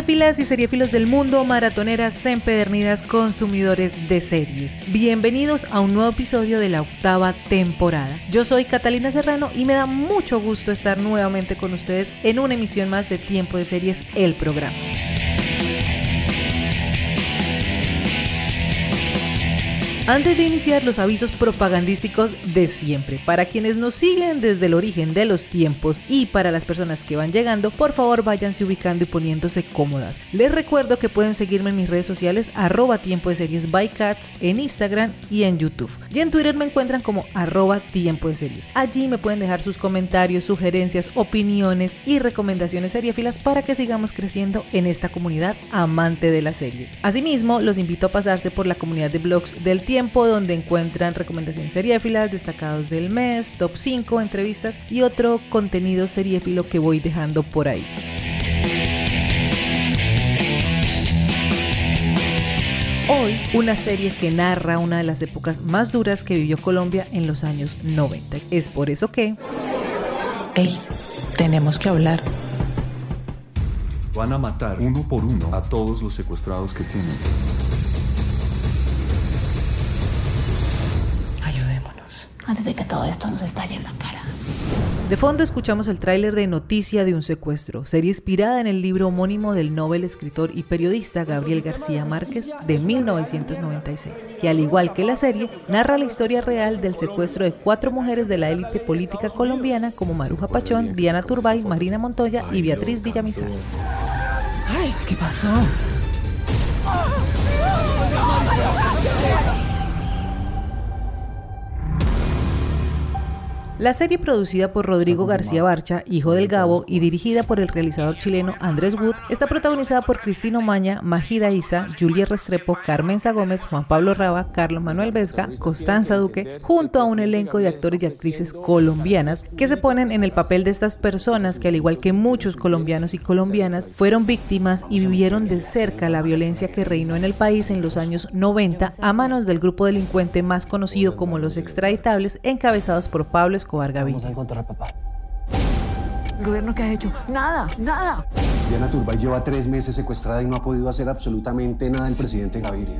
Seriéfilas y seriéfilos del mundo, maratoneras empedernidas, consumidores de series. Bienvenidos a un nuevo episodio de la octava temporada. Yo soy Catalina Serrano y me da mucho gusto estar nuevamente con ustedes en una emisión más de Tiempo de Series, el programa. Antes de iniciar los avisos propagandísticos de siempre, para quienes nos siguen desde el origen de los tiempos y para las personas que van llegando, por favor váyanse ubicando y poniéndose cómodas. Les recuerdo que pueden seguirme en mis redes sociales arroba tiempo de series by cats en Instagram y en YouTube. Y en Twitter me encuentran como arroba tiempo de series. Allí me pueden dejar sus comentarios, sugerencias, opiniones y recomendaciones seriéfilas para que sigamos creciendo en esta comunidad amante de las series. Asimismo, los invito a pasarse por la comunidad de blogs del tiempo donde encuentran recomendaciones seriéfilas, destacados del mes, top 5, entrevistas y otro contenido seriéfilo que voy dejando por ahí. Hoy, una serie que narra una de las épocas más duras que vivió Colombia en los años 90. Es por eso que... Hey, tenemos que hablar. Van a matar uno por uno a todos los secuestrados que tienen. Antes de que todo esto nos estalle en la cara. De fondo escuchamos el tráiler de Noticia de un secuestro, serie inspirada en el libro homónimo del novel escritor y periodista Gabriel García Márquez de 1996, que al igual que la serie, narra la historia real del secuestro de cuatro mujeres de la élite política colombiana como Maruja Pachón, Diana Turbay, Marina Montoya y Beatriz Villamizar. Ay, ¿qué pasó? La serie producida por Rodrigo García Barcha, hijo del Gabo, y dirigida por el realizador chileno Andrés Wood, está protagonizada por Cristino Maña, Magida Isa, Julia Restrepo, Carmen Gómez, Juan Pablo Raba, Carlos Manuel Vesga, Constanza Duque, junto a un elenco de actores y actrices colombianas que se ponen en el papel de estas personas que al igual que muchos colombianos y colombianas fueron víctimas y vivieron de cerca la violencia que reinó en el país en los años 90 a manos del grupo delincuente más conocido como los extraditables encabezados por Pablo Escobar Vamos a encontrar a papá. ¿El gobierno qué ha hecho? Nada, nada. Diana Turbay lleva tres meses secuestrada y no ha podido hacer absolutamente nada el presidente Gaviria.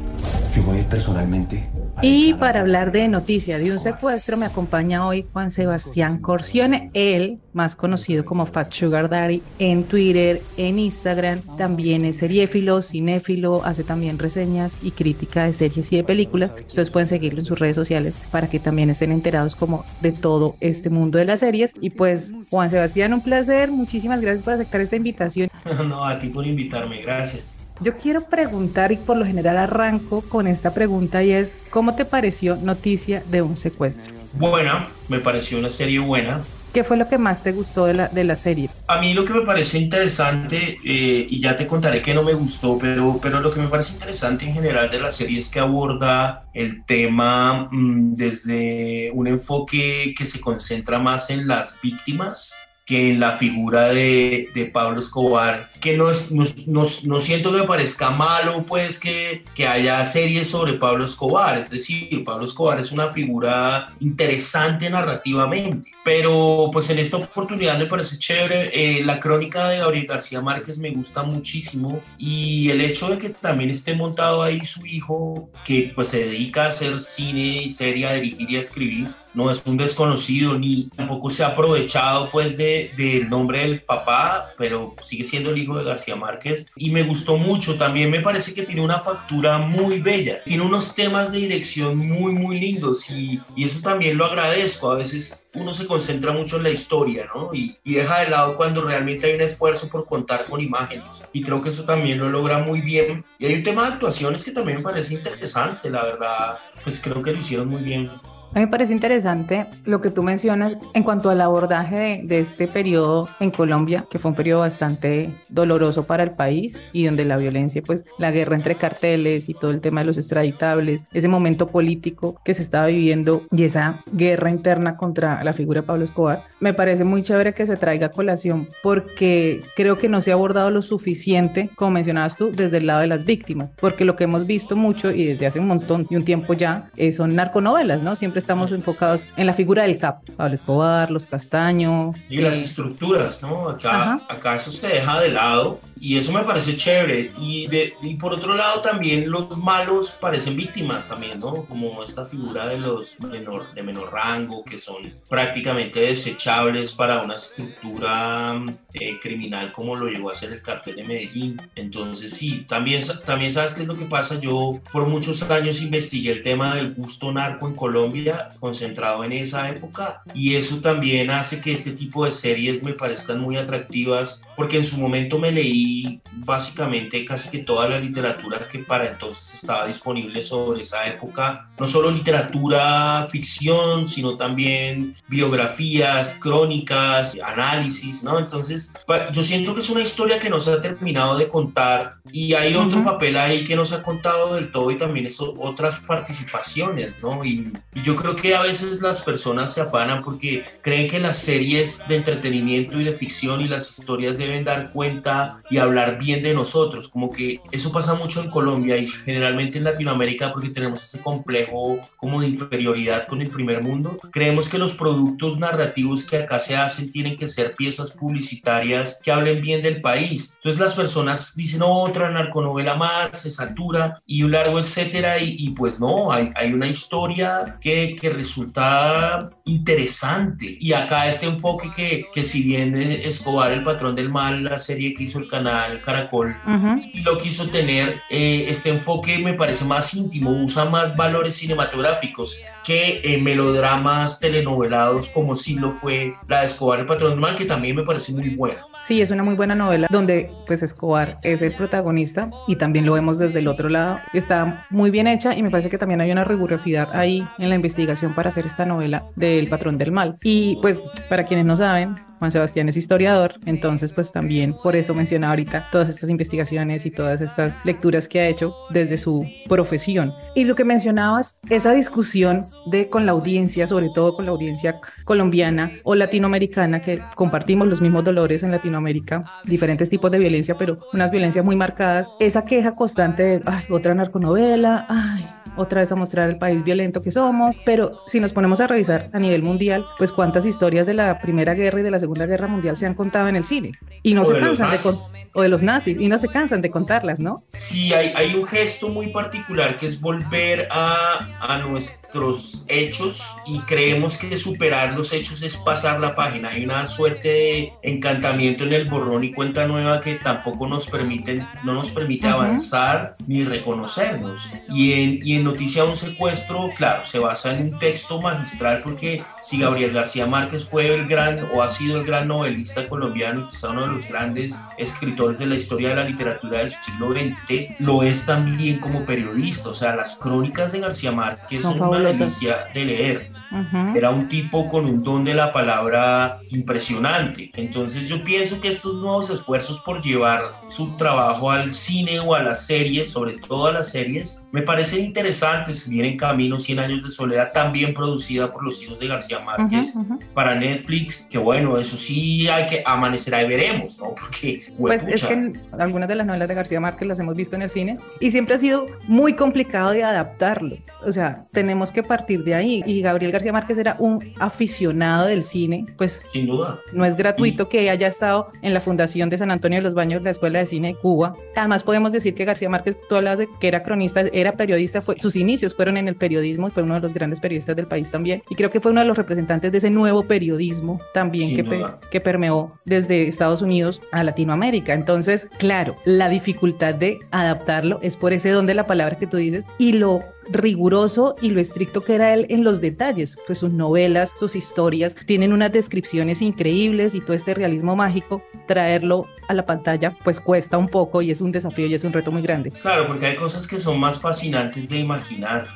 Yo voy a ir personalmente y para hablar de noticia de un secuestro me acompaña hoy Juan Sebastián Corcione, él más conocido como Fat Sugar Daddy en Twitter, en Instagram, también es seriéfilo, cinéfilo, hace también reseñas y crítica de series y de películas. Ustedes pueden seguirlo en sus redes sociales para que también estén enterados como de todo este mundo de las series. Y pues Juan Sebastián, un placer, muchísimas gracias por aceptar esta invitación. No, a ti por invitarme, gracias. Yo quiero preguntar y por lo general arranco con esta pregunta y es, ¿cómo te pareció Noticia de un secuestro? Buena, me pareció una serie buena. ¿Qué fue lo que más te gustó de la, de la serie? A mí lo que me parece interesante, eh, y ya te contaré que no me gustó, pero, pero lo que me parece interesante en general de la serie es que aborda el tema mm, desde un enfoque que se concentra más en las víctimas que en la figura de, de Pablo Escobar, que no, no, no, no, siento que me parezca malo pues que, que haya series sobre Pablo Escobar, es decir, Pablo Escobar es una figura interesante narrativamente, pero pues en esta oportunidad me parece chévere, eh, la crónica de Gabriel García Márquez me gusta muchísimo y el hecho de que también esté montado ahí su hijo, que pues se dedica a hacer cine y serie, a dirigir y a escribir, no es un desconocido ni tampoco se ha aprovechado pues del de, nombre del papá, pero sigue siendo el hijo de García Márquez y me gustó mucho, también me parece que tiene una factura muy bella, tiene unos temas de dirección muy muy lindos y, y eso también lo agradezco, a veces uno se concentra mucho en la historia, ¿no? Y, y, deja de lado cuando realmente hay un esfuerzo por contar con imágenes. Y creo que eso también lo logra muy bien. Y hay un tema de actuaciones que también me parece interesante, la verdad. Pues creo que lo hicieron muy bien. A mí me parece interesante lo que tú mencionas en cuanto al abordaje de, de, este periodo en Colombia, que fue un periodo bastante doloroso para el país y donde la violencia, pues la guerra entre carteles y todo el tema de los extraditables, ese momento político que se estaba viviendo y esa guerra interna contra la figura de Pablo Escobar, me parece muy chévere que se traiga a colación porque creo que no se ha abordado lo suficiente, como mencionabas tú, desde el lado de las víctimas, porque lo que hemos visto mucho y desde hace un montón y un tiempo ya eh, son narconovelas, ¿no? Siempre estamos enfocados en la figura del cap, Pablo Escobar, los Castaño. Y las eh, estructuras, ¿no? Acá, acá eso se deja de lado y eso me parece chévere. Y, de, y por otro lado también los malos parecen víctimas también, ¿no? Como esta figura de los menor, de menor rango, que son prácticamente desechables para una estructura eh, criminal como lo llegó a ser el cartel de Medellín. Entonces sí, también, también sabes qué es lo que pasa. Yo por muchos años investigué el tema del gusto narco en Colombia, concentrado en esa época, y eso también hace que este tipo de series me parezcan muy atractivas, porque en su momento me leí básicamente casi que toda la literatura que para entonces estaba disponible sobre esa época, no solo literatura, ficción, sino también biografías, crónicas, análisis, ¿no? Entonces, yo siento que es una historia que no se ha terminado de contar y hay otro papel ahí que no se ha contado del todo y también eso, otras participaciones, ¿no? Y, y yo creo que a veces las personas se afanan porque creen que las series de entretenimiento y de ficción y las historias deben dar cuenta y hablar bien de nosotros, como que eso pasa mucho en Colombia y generalmente en Latinoamérica porque tenemos ese complejo como de inferioridad con el primer mundo. Creemos que los productos narrativos que acá se hacen tienen que ser piezas publicitarias que hablen bien del país. Entonces las personas dicen otra narconovela más, se satura y un largo etcétera y, pues no, hay, hay una historia que, que, resulta interesante y acá este enfoque que, que si bien Escobar el patrón del mal, la serie que hizo el canal Caracol, y lo quiso tener, eh, este enfoque me parece más íntimo, usa más valores cinematográficos que eh, melodramas telenovelados como si lo fue la de Escobar el patrón del mal, que también me parece muy buena. Sí, es una muy buena novela donde pues Escobar es el protagonista y también lo vemos desde el otro lado. Está muy bien hecha y me parece que también hay una rigurosidad ahí en la investigación para hacer esta novela del patrón del mal. Y pues para quienes no saben, Juan Sebastián es historiador, entonces pues también por eso menciona ahorita todas estas investigaciones y todas estas lecturas que ha hecho desde su profesión. Y lo que mencionabas, esa discusión de con la audiencia, sobre todo con la audiencia colombiana o latinoamericana, que compartimos los mismos dolores en Latinoamérica, diferentes tipos de violencia, pero unas violencias muy marcadas, esa queja constante de, ay, otra narconovela, ay, otra vez a mostrar el país violento que somos, pero si nos ponemos a revisar a nivel mundial, pues cuántas historias de la Primera Guerra y de la Segunda Guerra Mundial se han contado en el cine y no se cansan de o de los nazis y no se cansan de contarlas, ¿no? Sí, hay, hay un gesto muy particular que es volver a, a nuestros hechos y creemos que superar los hechos es pasar la página. Hay una suerte de encantamiento en el borrón y cuenta nueva que tampoco nos permiten, no nos permite avanzar ni reconocernos. Y en, y en Noticia de un secuestro, claro, se basa en un texto magistral porque si Gabriel García Márquez fue el gran o ha sido el gran novelista colombiano y quizá uno de los grandes escritores de la historia de la literatura del siglo XX, lo es también como periodista. O sea, las crónicas de García Márquez son, una delicia de leer. Era un tipo con un don de la palabra impresionante. Entonces yo pienso que estos nuevos esfuerzos por llevar su trabajo al cine o a las series, sobre todo a las series, me parecen interesantes. Vienen Camino, 100 años de soledad, también producida por los hijos de García Márquez para Netflix, que bueno, eso sí hay que amanecer ahí veremos, ¿no? Porque, pues es que algunas de las novelas de García Márquez las hemos visto en el cine y siempre ha sido muy complicado de adaptarlo. O sea, tenemos que partir de ahí. Y Gabriel García Márquez era un aficionado del cine, pues sin duda. No es gratuito que haya estado en la Fundación de San Antonio de los Baños, la Escuela de Cine de Cuba. Además, podemos decir que García Márquez, tú hablas de que era cronista, era periodista, fue, sus inicios fueron en el periodismo y fue uno de los grandes periodistas del país también. Y creo que fue uno de los representantes de ese nuevo periodismo también que, que permeó desde Estados Unidos a Latinoamérica. Entonces, claro, la dificultad de adaptarlo es por ese don de la palabra que tú dices y lo riguroso y lo estricto que era él en los detalles. Pues sus novelas, sus historias tienen unas descripciones increíbles y todo este realismo mágico, traerlo a la pantalla pues cuesta un poco y es un desafío y es un reto muy grande. Claro, porque hay cosas que son más fascinantes de imaginar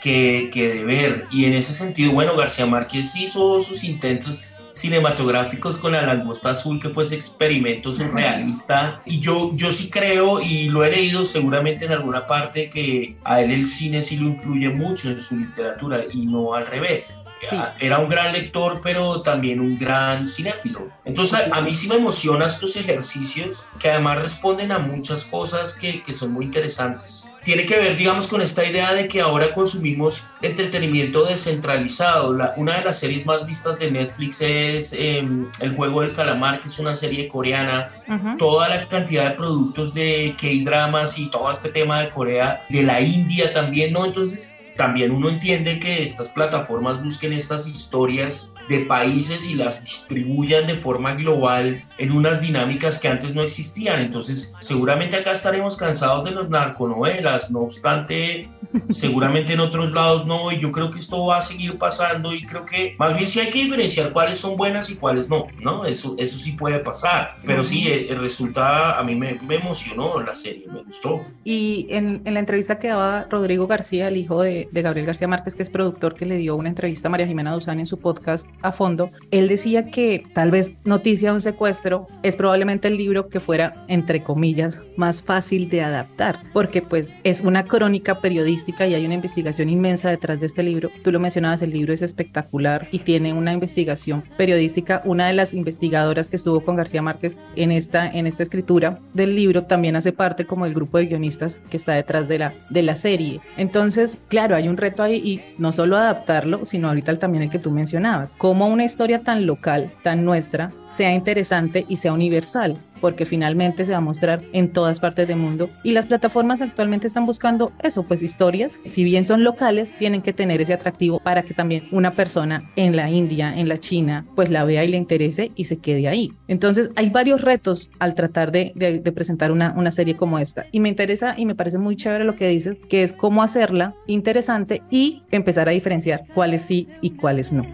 que, que de ver. Y en ese sentido, bueno, García Márquez hizo sus intentos cinematográficos con la langosta azul, que fue ese experimento surrealista. Y yo, yo sí creo, y lo he leído seguramente en alguna parte, que a él el cine sí lo influye mucho en su literatura y no al revés. Sí. Era un gran lector, pero también un gran cinéfilo. Entonces, a, a mí sí me emocionan estos ejercicios que además responden a muchas cosas que, que son muy interesantes tiene que ver, digamos, con esta idea de que ahora consumimos entretenimiento descentralizado. La- una de las series más vistas de Netflix es eh, El Juego del Calamar, que es una serie coreana. Ujú. Toda la cantidad de productos de K-dramas y todo este tema de Corea, de la India también, ¿no? Entonces, también uno entiende que estas plataformas busquen estas historias de países y las distribuyan de forma global en unas dinámicas que antes no existían. Entonces, seguramente acá estaremos cansados de las narconovelas, no obstante, seguramente en otros lados no, y yo creo que esto va a seguir pasando y creo que más bien sí hay que diferenciar cuáles son buenas y cuáles no, ¿no? Eso, eso sí puede pasar, pero sí, eh, resulta, a mí me, me emocionó la serie, me gustó. Y en, en la entrevista que daba Rodrigo García, el hijo de, de Gabriel García Márquez, que es productor, que le dio una entrevista a María Jimena Duzán en su podcast a fondo, él decía que tal vez Noticia de un secuestro es probablemente el libro que fuera, entre comillas, más fácil de adaptar, porque pues es una crónica periodística y hay una investigación inmensa detrás de este libro. Tú lo mencionabas, el libro es espectacular y tiene una investigación periodística. Una de las investigadoras que estuvo con García Márquez en esta, en esta escritura del libro también hace parte como del grupo de guionistas que está detrás de la, de la serie. Entonces, claro, hay un reto ahí y no solo adaptarlo, sino ahorita también el que tú mencionabas, cómo una historia tan local, tan nuestra, sea interesante y sea universal porque finalmente se va a mostrar en todas partes del mundo y las plataformas actualmente están buscando eso, pues historias, si bien son locales, tienen que tener ese atractivo para que también una persona en la India, en la China, pues la vea y le interese y se quede ahí. Entonces hay varios retos al tratar de, presentar una, una serie como esta y me interesa y me parece muy chévere lo que dices, que es cómo hacerla interesante y empezar a diferenciar cuáles sí y cuáles no.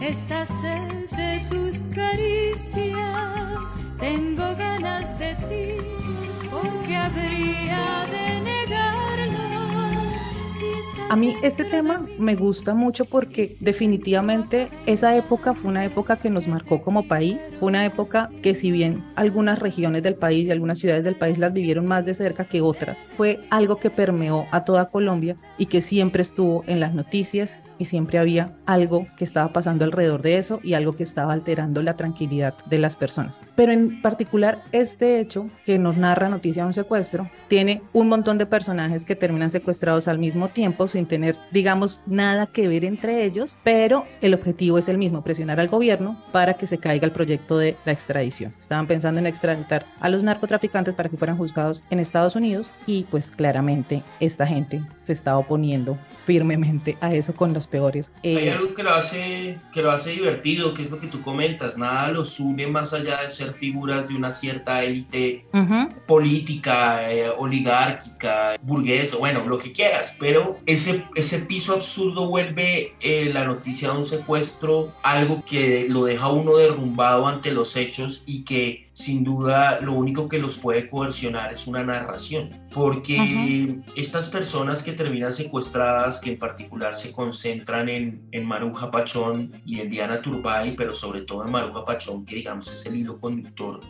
Esta sed de tus caricias, tengo ganas de ti, porque habría de negarlo. Si A mí este tema me gusta mucho porque definitivamente esa época fue una época que nos marcó como país, fue una época que si bien algunas regiones del país y algunas ciudades del país las vivieron más de cerca que otras, fue algo que permeó a toda Colombia y que siempre estuvo en las noticias y siempre había algo que estaba pasando alrededor de eso y algo que estaba alterando la tranquilidad de las personas. Pero en particular este hecho que nos narra Noticia de un secuestro tiene un montón de personajes que terminan secuestrados al mismo tiempo sin tener, digamos, nada que ver entre ellos, pero el objetivo es el mismo, presionar al gobierno para que se caiga el proyecto de la extradición. Estaban pensando en extraditar a los narcotraficantes para que fueran juzgados en Estados Unidos y pues claramente esta gente se está oponiendo firmemente a eso con los peores. Hay eh, algo que lo hace que lo hace divertido, que es lo que tú comentas. Nada los une más allá de ser figuras de una cierta élite ujú, política, eh, oligárquica, burguesa, bueno, lo que quieras, pero ese, ese piso absurdo vuelve eh, la noticia de un secuestro algo que lo deja uno derrumbado ante los hechos y que sin duda lo único que los puede coercionar es una narración, porque estas personas que terminan secuestradas, que en particular se concentran en, en Maruja Pachón y en Diana Turbay, pero sobre todo en Maruja Pachón, que digamos es el hilo conductor,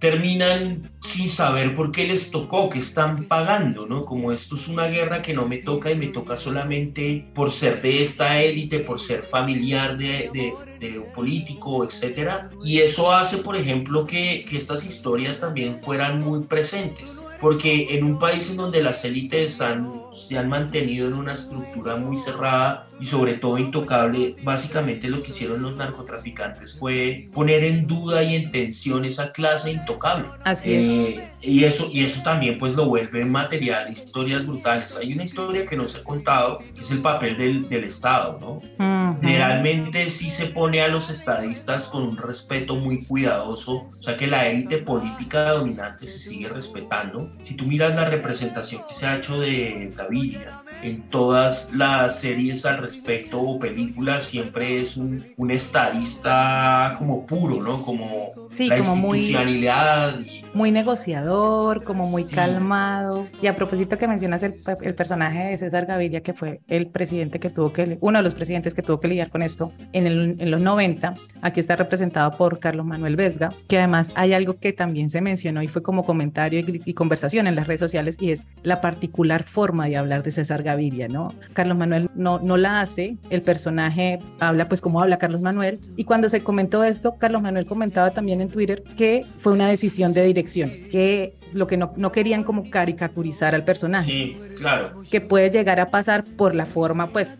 terminan sin saber por qué les tocó, que están pagando, ¿no? Como esto es una guerra que no me toca y me toca solamente por ser de esta élite, por ser familiar de, de- de político, etcétera. Y eso hace, por ejemplo, que, que estas historias también fueran muy presentes. Porque en un país en donde las élites han, se han mantenido en una estructura muy cerrada y sobre todo intocable, básicamente lo que hicieron los narcotraficantes fue poner en duda y en tensión esa clase intocable. Así es. Eh, y, eso, y eso también pues lo vuelve material, historias brutales. Hay una historia que no se ha contado, que es el papel del, del Estado, ¿no? Ujú. Generalmente sí se pone a los estadistas con un respeto muy cuidadoso, o sea que la élite política dominante se sigue respetando, si tú miras la representación que se ha hecho de Gaviria en todas las series al respecto o películas, siempre es un, un estadista como puro, ¿no? Como Sí, la como muy- institucionalidad y muy negociador, como muy Sí. calmado. Y a propósito que mencionas el, el personaje de César Gaviria, que fue el presidente que tuvo que, uno de los presidentes que tuvo que lidiar con esto en, el- en los 90, aquí está representado por Carlos Manuel Vesga, que además hay algo que también se mencionó y fue como comentario y, y conversación en las redes sociales y es la particular forma de hablar de César Gaviria, ¿no? Carlos Manuel no, no la hace, el personaje habla pues como habla Carlos Manuel y cuando se comentó esto, Carlos Manuel comentaba también en Twitter que fue una decisión de dirección, que lo que no, no querían como caricaturizar al personaje, sí, claro. que puede llegar a pasar por la forma, pues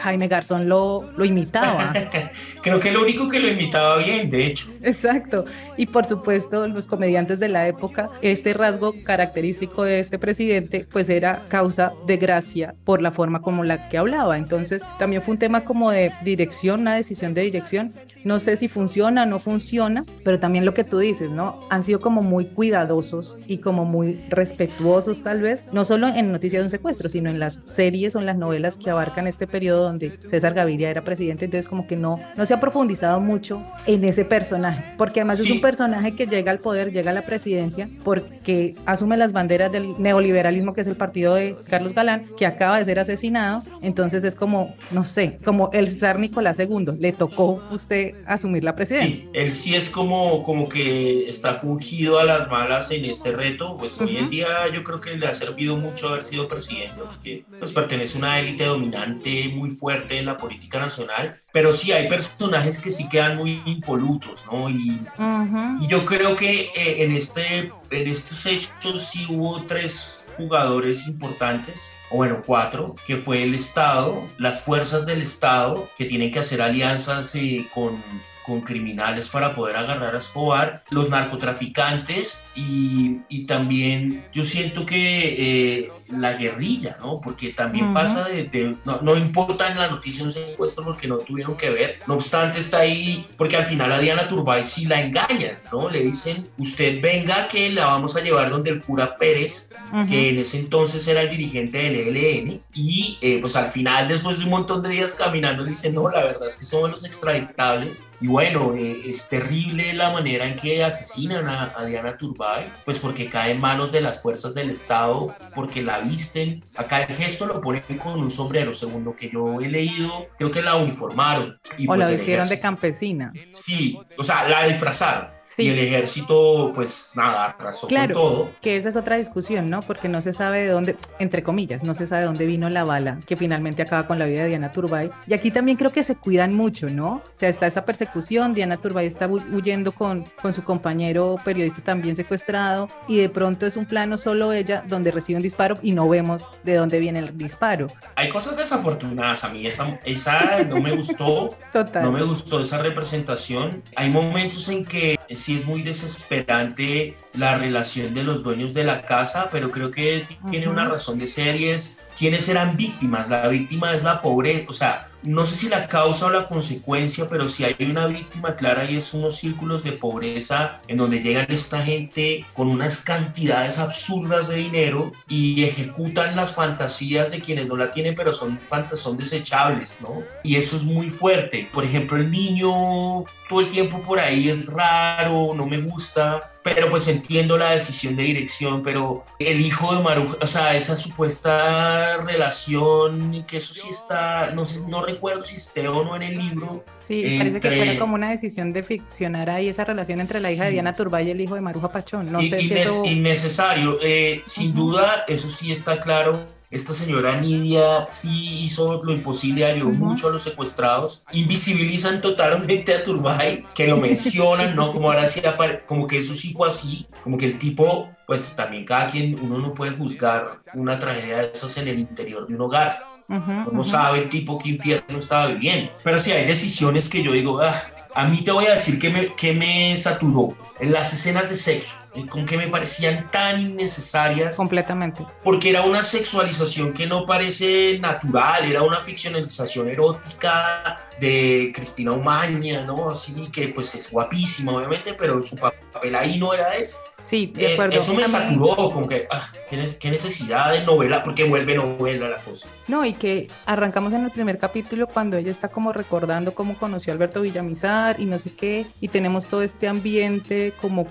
Jaime Garzón lo, lo imitaba. Creo que lo único que lo imitaba bien, de hecho. Exacto. Y por supuesto, los comediantes de la época, este rasgo característico de este presidente, pues era causa de gracia por la forma como la que hablaba. Entonces, también fue un tema como de dirección, una decisión de dirección. No sé si funciona o no funciona, pero también lo que tú dices, ¿no? Han sido como muy cuidadosos y como muy respetuosos tal vez, no solo en Noticias de un secuestro, sino en las series o en las novelas que abarcan este periodo donde César Gaviria era presidente, entonces como que no, no se ha profundizado mucho en ese personaje, porque además es Sí. un personaje que llega al poder, llega a la presidencia, porque asume las banderas del neoliberalismo, que es el partido de Carlos Galán, que acaba de ser asesinado, entonces es como, no sé, como el zar Nicolás II, le tocó usted asumir la presidencia. Sí, él sí es como, como que está fungido a las malas en este reto, pues hoy en día yo creo que le ha servido mucho haber sido presidente, porque pues pertenece a una élite dominante muy fuerte en la política nacional, pero sí hay personajes que sí quedan muy impolutos, ¿no? Y, Ujú. y yo creo que eh, en, este, en estos hechos sí hubo tres jugadores importantes, o bueno, cuatro, que fue el Estado, las fuerzas del Estado, que tienen que hacer alianzas eh, con, con criminales para poder agarrar a Escobar, los narcotraficantes y, y también yo siento que eh, la guerrilla, ¿no? Porque también pasa de, de- no, no importa en la noticia un secuestro porque no tuvieron que ver, no obstante está ahí, porque al final a Diana Turbay sí la engañan, ¿no? Le dicen, usted venga que la vamos a llevar donde el cura Pérez, que en ese entonces era el dirigente del ELN, y eh, pues al final, después de un montón de días caminando, le dicen, no, la verdad es que somos los extraditables, y bueno, eh, es terrible la manera en que asesinan a, a Diana Turbay, pues porque cae en manos de las fuerzas del Estado, porque la visten, acá el gesto lo ponen con un sombrero, según lo que yo he leído, creo que la uniformaron. Y O pues la vistieron de campesina. Sí, o sea, la disfrazaron. Sí. Y el ejército, pues nada, arrasó Claro, con todo. que esa es otra discusión, ¿no? Porque no se sabe de dónde, entre comillas, no se sabe de dónde vino la bala que finalmente acaba con la vida de Diana Turbay. Y aquí también creo que se cuidan mucho, ¿no? O sea, está esa persecución, Diana Turbay está hu- huyendo con, con su compañero periodista también secuestrado y de pronto es un plano solo ella donde recibe un disparo y no vemos de dónde viene el disparo. Hay cosas desafortunadas. A mí esa, esa no me gustó. Total. No me gustó esa representación. Hay momentos en que sí es muy desesperante la relación de los dueños de la casa, pero creo que tiene una razón de ser y es quiénes eran víctimas. La víctima es la pobreza, o sea, no sé si la causa o la consecuencia, pero si hay una víctima clara y es unos círculos de pobreza en donde llegan esta gente con unas cantidades absurdas de dinero y ejecutan las fantasías de quienes no la tienen, pero son, son desechables, ¿no? Y eso es muy fuerte. Por ejemplo, el niño todo el tiempo por ahí es raro, no me gusta, pero pues entiendo la decisión de dirección, pero el hijo de Maruja, o sea, esa supuesta relación, que eso sí está, no sé, no recuerdo si esté o no en el libro. Sí, parece que entre- fuera como una decisión de ficcionar ahí esa relación entre la hija de Sí. Diana Turbay y el hijo de Maruja Pachón. No Y- sé si eso... Innecesario. Eh, sin Ujú. duda, eso sí está claro. Esta señora Nidia sí hizo lo imposible, ayudó Ujú. mucho a los secuestrados. Invisibilizan totalmente a Turbay, que lo mencionan, ¿no? Como ahora sí como que eso sí fue así, como que el tipo, pues también cada quien, uno no puede juzgar una tragedia de esas en el interior de un hogar. No ujú. sabe el tipo qué infierno estaba viviendo. Pero sí hay decisiones que yo digo, "Ah, a mí te voy a decir que me, que me saturó en las escenas de sexo, con que me parecían tan innecesarias, Completamente. porque era una sexualización que no parece natural, era una ficcionalización erótica de Cristina Umaña, ¿no? Así que pues es guapísima, obviamente, pero su papel ahí no era ese. Sí, de Eh, acuerdo. eso me saturó, como que, ah, ¿qué, qué necesidad de novela, porque vuelve novela la cosa. No, y que arrancamos en el primer capítulo cuando ella está como recordando cómo conoció a Alberto Villamizar y no sé qué, y tenemos todo este ambiente como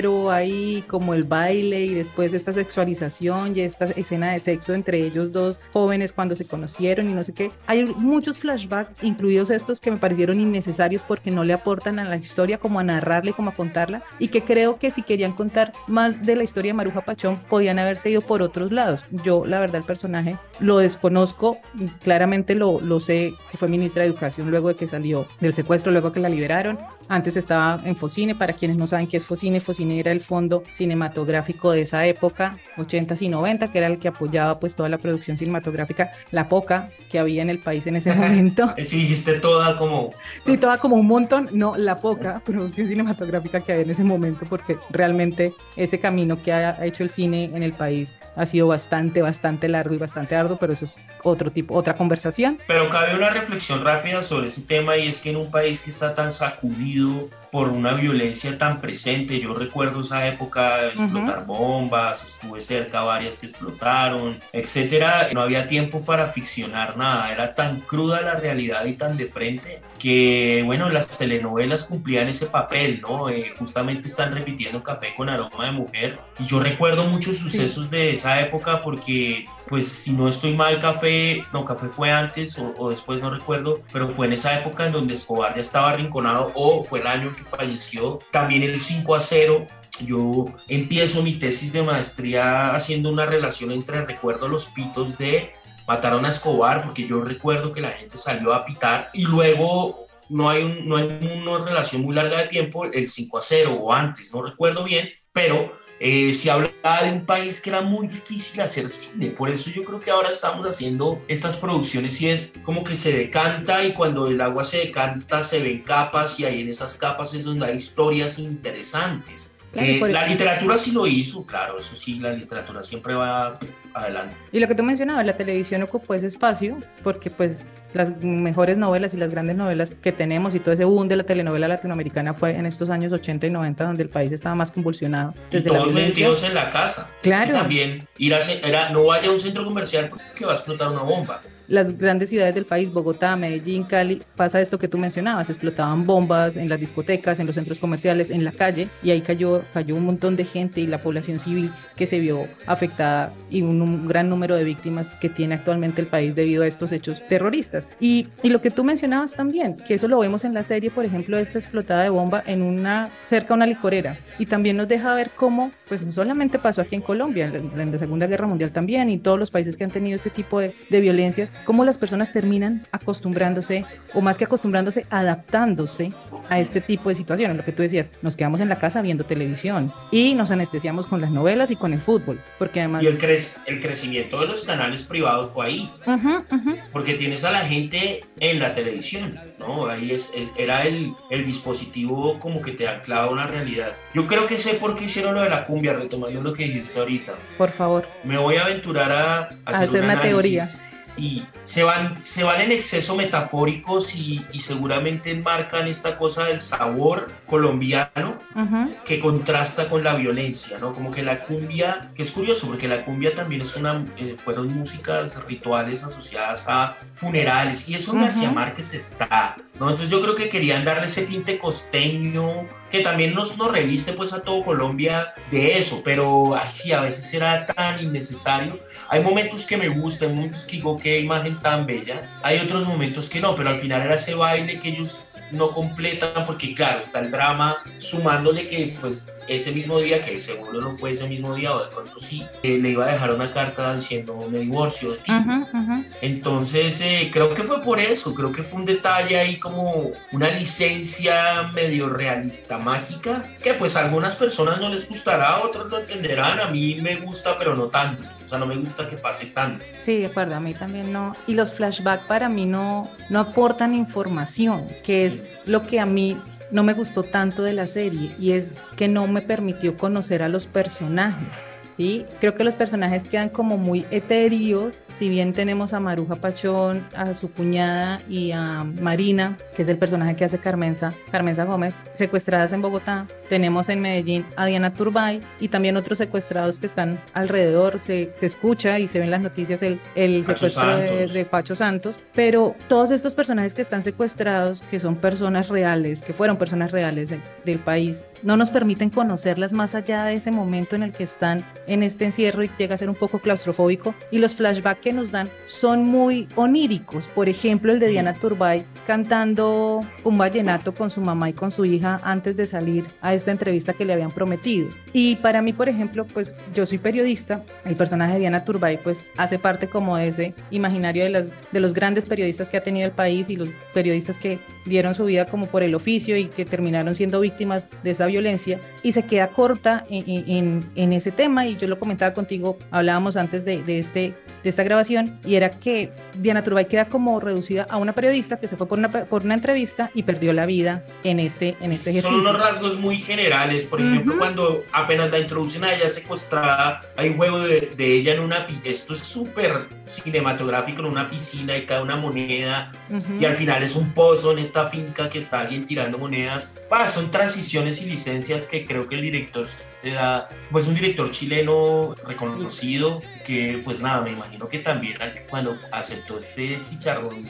cumbiero ahí, como el baile y después esta sexualización y esta escena de sexo entre ellos dos jóvenes cuando se conocieron y no sé qué. Hay muchos flashbacks, incluidos estos que me parecieron innecesarios porque no le aportan a la historia como a narrarla y como a contarla, y que creo que si querían contar más de la historia de Maruja Pachón, podían haberse ido por otros lados. Yo, la verdad, el personaje lo desconozco, claramente lo, lo sé, que fue ministra de Educación luego de que salió del secuestro, luego que la liberaron. Antes estaba en Focine, para quienes no saben qué es Focine, Focine era el fondo cinematográfico de esa época, 80s y 90, que era el que apoyaba pues toda la producción cinematográfica, la poca que había en el país en ese momento. Sí, dijiste toda como, Sí, toda como un montón, no la poca producción cinematográfica que había en ese momento, porque realmente ese camino que ha hecho el cine en el país ha sido bastante, bastante largo y bastante arduo, pero eso es otro tipo, otra conversación. Pero cabe una reflexión rápida sobre ese tema y es que en un país que está tan sacudido por una violencia tan presente, yo recuerdo esa época de explotar bombas, estuve cerca varias que explotaron, etcétera, no había tiempo para ficcionar nada, era tan cruda la realidad y tan de frente que, bueno, las telenovelas cumplían ese papel, ¿no? Eh, justamente están repitiendo Café con aroma de mujer y yo recuerdo muchos sucesos de esa época porque, pues, si no estoy mal, Café, no, Café fue antes o, o después, no recuerdo, pero fue en esa época en donde Escobar ya estaba arrinconado o fue el año en que falleció. También el 5 a 0 yo empiezo mi tesis de maestría haciendo una relación entre recuerdo los pitos de mataron a Escobar porque yo recuerdo que la gente salió a pitar y luego no hay, un- no hay una relación muy larga de tiempo, el 5 a 0 o antes, no recuerdo bien, pero eh, se hablaba de un país que era muy difícil hacer cine, por eso yo creo que ahora estamos haciendo estas producciones y es como que se decanta y cuando el agua se decanta se ven capas y ahí en esas capas es donde hay historias interesantes. Claro, Eh, la literatura sí lo hizo, claro, eso sí, la literatura siempre va adelante. Y lo que tú mencionabas, la televisión ocupó ese espacio porque pues las mejores novelas y las grandes novelas que tenemos y todo ese boom de la telenovela latinoamericana fue en estos años 80 y 90 donde el país estaba más convulsionado Y desde la todos metidos en la casa. Es que Claro. también ir a, era, no vaya a un centro comercial porque va a explotar una bomba. Las grandes ciudades del país, Bogotá, Medellín, Cali, pasa esto que tú mencionabas, explotaban bombas en las discotecas, en los centros comerciales, en la calle, y ahí cayó, cayó un montón de gente y la población civil que se vio afectada y un, gran número de víctimas que tiene actualmente el país debido a estos hechos terroristas. Y, y lo que tú mencionabas también, que eso lo vemos en la serie, por ejemplo, esta explotada de bomba en una, cerca a una licorera, y también nos deja ver cómo, pues no solamente pasó aquí en Colombia, en la Segunda Guerra Mundial también, y todos los países que han tenido este tipo de, de violencias, cómo las personas terminan acostumbrándose, o más que acostumbrándose, adaptándose a este tipo de situaciones. Lo que tú decías, nos quedamos en la casa viendo televisión y nos anestesiamos con las novelas y con el fútbol, porque además... Y el, cre- el crecimiento de los canales privados fue ahí, Ujú, ujú. porque tienes a la gente en la televisión, ¿no? Ahí es, el- era el, el dispositivo como que te anclaba una realidad. Yo creo que sé por qué hicieron lo de la cumbia, retomando lo que dijiste ahorita. Por favor. Me voy a aventurar a, a hacer, hacer un una análisis. teoría. Sí, se van, se van en exceso metafóricos y, y seguramente enmarcan esta cosa del sabor colombiano Ujú. que contrasta con la violencia, ¿no? Como que la cumbia, que es curioso porque la cumbia también es una, eh, fueron músicas rituales asociadas a funerales y eso en Ujú. García Márquez está, ¿no? Entonces yo creo que querían darle ese tinte costeño que también nos, nos reviste pues a todo Colombia de eso, pero ay, sí, a veces era tan innecesario. Hay momentos que me gustan, hay momentos que digo qué imagen tan bella, hay otros momentos que no, pero al final era ese baile que ellos no completan porque claro, está el drama sumándole que pues ese mismo día, que seguro no fue ese mismo día o de pronto sí, eh, le iba a dejar una carta diciendo me divorcio de ti. Ujú, ujú. Entonces eh, creo que fue por eso, creo que fue un detalle ahí como una licencia medio realista mágica, que pues a algunas personas no les gustará, a otros lo entenderán, a mí me gusta pero no tanto, sea no me gusta que pase tanto. Sí, de acuerdo, a mí también no. Y los flashbacks para mí no, no aportan información, que es lo que a mí no me gustó tanto de la serie, y es que no me permitió conocer a los personajes. ¿Sí? Creo que los personajes quedan como muy etéreos, si bien tenemos a Maruja Pachón, a su cuñada y a Marina, que es el personaje que hace Carmenza, Carmenza Gómez, secuestradas en Bogotá. Tenemos en Medellín a Diana Turbay y también otros secuestrados que están alrededor. Se, se escucha y se ven las noticias el, el secuestro de, Pacho Santos. Pero todos estos personajes que están secuestrados, que son personas reales, que fueron personas reales de- del país, no nos permiten conocerlas más allá de ese momento en el que están en este encierro y llega a ser un poco claustrofóbico. Y los flashbacks que nos dan son muy oníricos. Por ejemplo, el de Diana Turbay cantando un vallenato con su mamá y con su hija antes de salir a esta entrevista que le habían prometido. Y para mí, por ejemplo, pues yo soy periodista, el personaje de Diana Turbay pues hace parte como de ese imaginario de, las, de los grandes periodistas que ha tenido el país y los periodistas que dieron su vida como por el oficio y que terminaron siendo víctimas de esa violencia y se queda corta en, en- en- ese tema y yo lo comentaba contigo, hablábamos antes de, de este, de esta grabación y era que Diana Turbay queda como reducida a una periodista que se fue por una, por una entrevista y perdió la vida en este, en este Son ejercicio. unos rasgos muy generales. Por ejemplo, cuando apenas la introducen a ella secuestrada, hay juego de, de ella en una... Esto es súper cinematográfico, en una piscina y cada una moneda. Ujú. Y al final es un pozo en esta finca que está alguien tirando monedas. Ah, son transiciones y licencias que creo que el director se da, pues un director chileno reconocido que pues nada, me imagino que también cuando aceptó este chicharrón,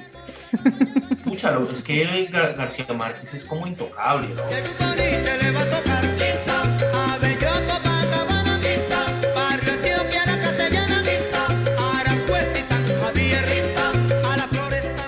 púchalo, es que Gar- García Márquez es como intocable, ¿no?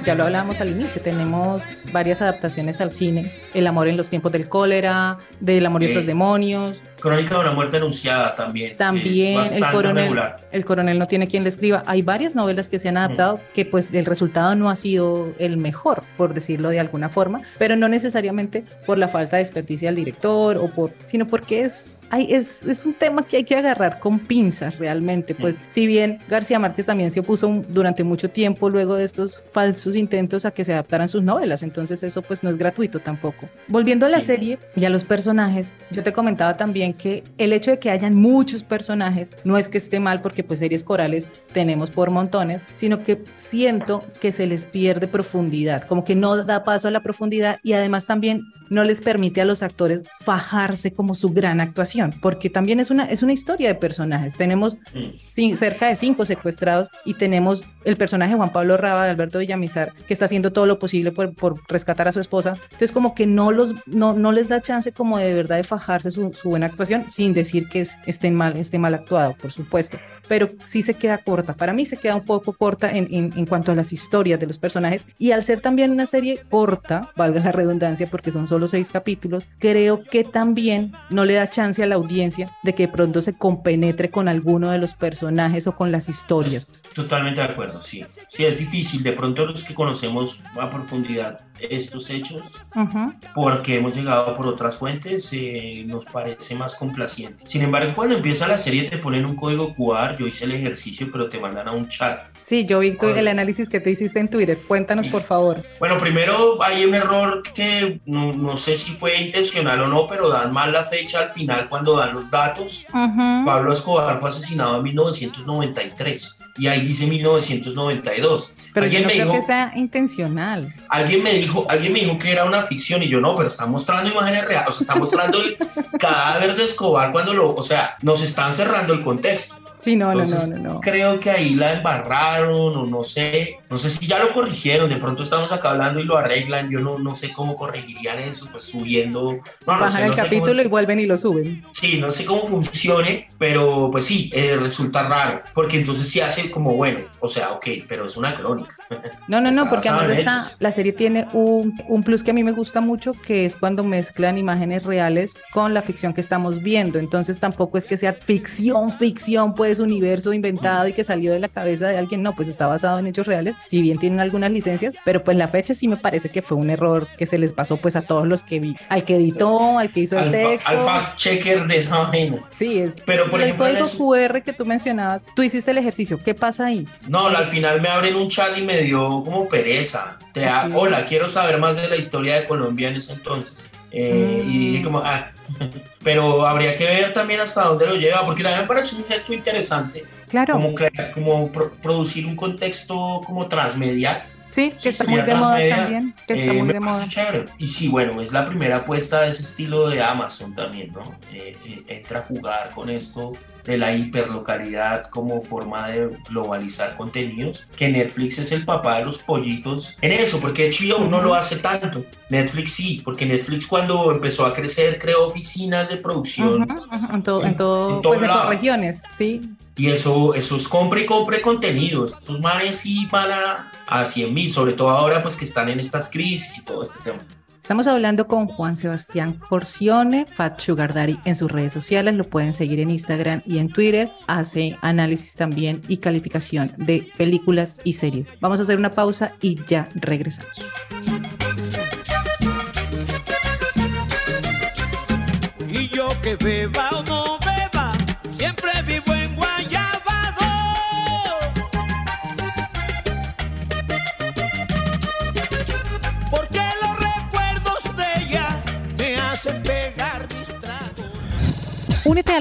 Ya lo hablábamos al inicio, tenemos varias adaptaciones al cine, El amor en los tiempos del cólera, del amor y otros demonios, Crónica de una muerte anunciada también. También el coronel, regular. el coronel no tiene quien le escriba. Hay varias novelas que se han adaptado que pues el resultado no ha sido el mejor, por decirlo de alguna forma, pero no necesariamente por la falta de experticia del director o por, sino porque es, hay, es, es un tema que hay que agarrar con pinzas realmente. Pues si bien García Márquez también se opuso un- durante mucho tiempo luego de estos falsos intentos a que se adaptaran sus novelas, entonces eso pues no es gratuito tampoco. Volviendo a la serie y a los personajes, yo te comentaba también que el hecho de que hayan muchos personajes no es que esté mal porque pues series corales tenemos por montones, sino que siento que se les pierde profundidad, como que no da paso a la profundidad y además también no les permite a los actores fajarse como su gran actuación, porque también es una, es una historia de personajes. Tenemos cin- cerca de cinco secuestrados y tenemos el personaje Juan Pablo Raba de Alberto Villamizar que está haciendo todo lo posible por, por rescatar a su esposa. Entonces como que no, los, no, no les da chance como de verdad de fajarse su, su buena actuación sin decir que es, estén mal, esté mal actuado, por supuesto. Pero sí se queda corta. Para mí se queda un poco corta en, en, en cuanto a las historias de los personajes y al ser también una serie corta, valga la redundancia porque son solo seis capítulos, creo que también no le da chance a la audiencia de que de pronto se compenetre con alguno de los personajes o con las historias. Totalmente de acuerdo, sí. Sí, es difícil. De pronto los que conocemos a profundidad estos hechos, Ujú. porque hemos llegado por otras fuentes, eh, nos parece más complaciente. Sin embargo, cuando empieza la serie te ponen un código QR, yo hice el ejercicio, pero te mandan a un chat. Sí, yo vi el análisis que te hiciste en Twitter. Cuéntanos, por favor. Bueno, primero hay un error que no, no sé si fue intencional o no, pero dan mal la fecha al final cuando dan los datos. Pablo Escobar fue asesinado en 1993 y ahí dice 1992. Pero yo no creo dijo, que sea intencional. alguien me dijo, alguien me dijo que era una ficción y yo no, pero está mostrando imágenes reales, o sea, está mostrando el cadáver de Escobar cuando lo, o sea, nos están cerrando el contexto. Sí, no, no, no, no. Creo que ahí la embarraron o no sé, no sé si ya lo corrigieron, de pronto estamos acá hablando y lo arreglan, yo no, no sé cómo corregirían eso, pues subiendo, no, no Bajan sé, el no sé cómo- capítulo y vuelven y lo suben. Sí, no sé cómo funcione, pero pues sí, eh, resulta raro, porque entonces se hace como, bueno, o sea, ok, pero es una crónica. No, no, no, porque además está, la serie tiene un, un plus que a mí me gusta mucho, que es cuando mezclan imágenes reales con la ficción que estamos viendo. Entonces tampoco es que sea ficción, ficción, pues universo inventado y que salió de la cabeza de alguien. No, pues está basado en hechos reales, si bien tienen algunas licencias, pero pues la fecha sí me parece que fue un error que se les pasó pues a todos los que vi, al que editó, al que hizo el Al, fa- texto. al fact checker de esa vaina. Sí, es. Pero por el ejemplo, en código eso- QR que tú mencionabas, tú hiciste el ejercicio, ¿qué pasa ahí? No, al final me abren un chat y me dio como pereza. Te da, Ok. hola, quiero saber más de la historia de Colombia en ese entonces. Eh, Y dije como, ah, pero habría que ver también hasta dónde lo lleva, porque también me parece un gesto interesante, Claro. como, crear, como pro- producir un contexto como transmedia. Sí, que Sí, está muy de moda también. Que está Eh, muy de moda. chévere. Y sí, bueno, es la primera apuesta de ese estilo de Amazon también, ¿no? Eh, eh, entra a jugar con esto de la hiperlocalidad como forma de globalizar contenidos, que Netflix es el papá de los pollitos en eso, porque HBO no lo hace tanto. Netflix sí, porque Netflix cuando empezó a crecer creó oficinas de producción ujú, En todo, en todo, En todo pues en todas lado. regiones, sí. y eso, eso es compra y compre contenidos. Estos manes sí van a, a 100 mil, sobre todo ahora pues que están en estas crisis y todo este tema. Estamos hablando con Juan Sebastián Corcione, Fat Sugar en sus redes sociales. Lo pueden seguir en Instagram y en Twitter. Hace análisis también y calificación de películas y series. Vamos a hacer una pausa y ya regresamos. Y yo que beba o no beba, siempre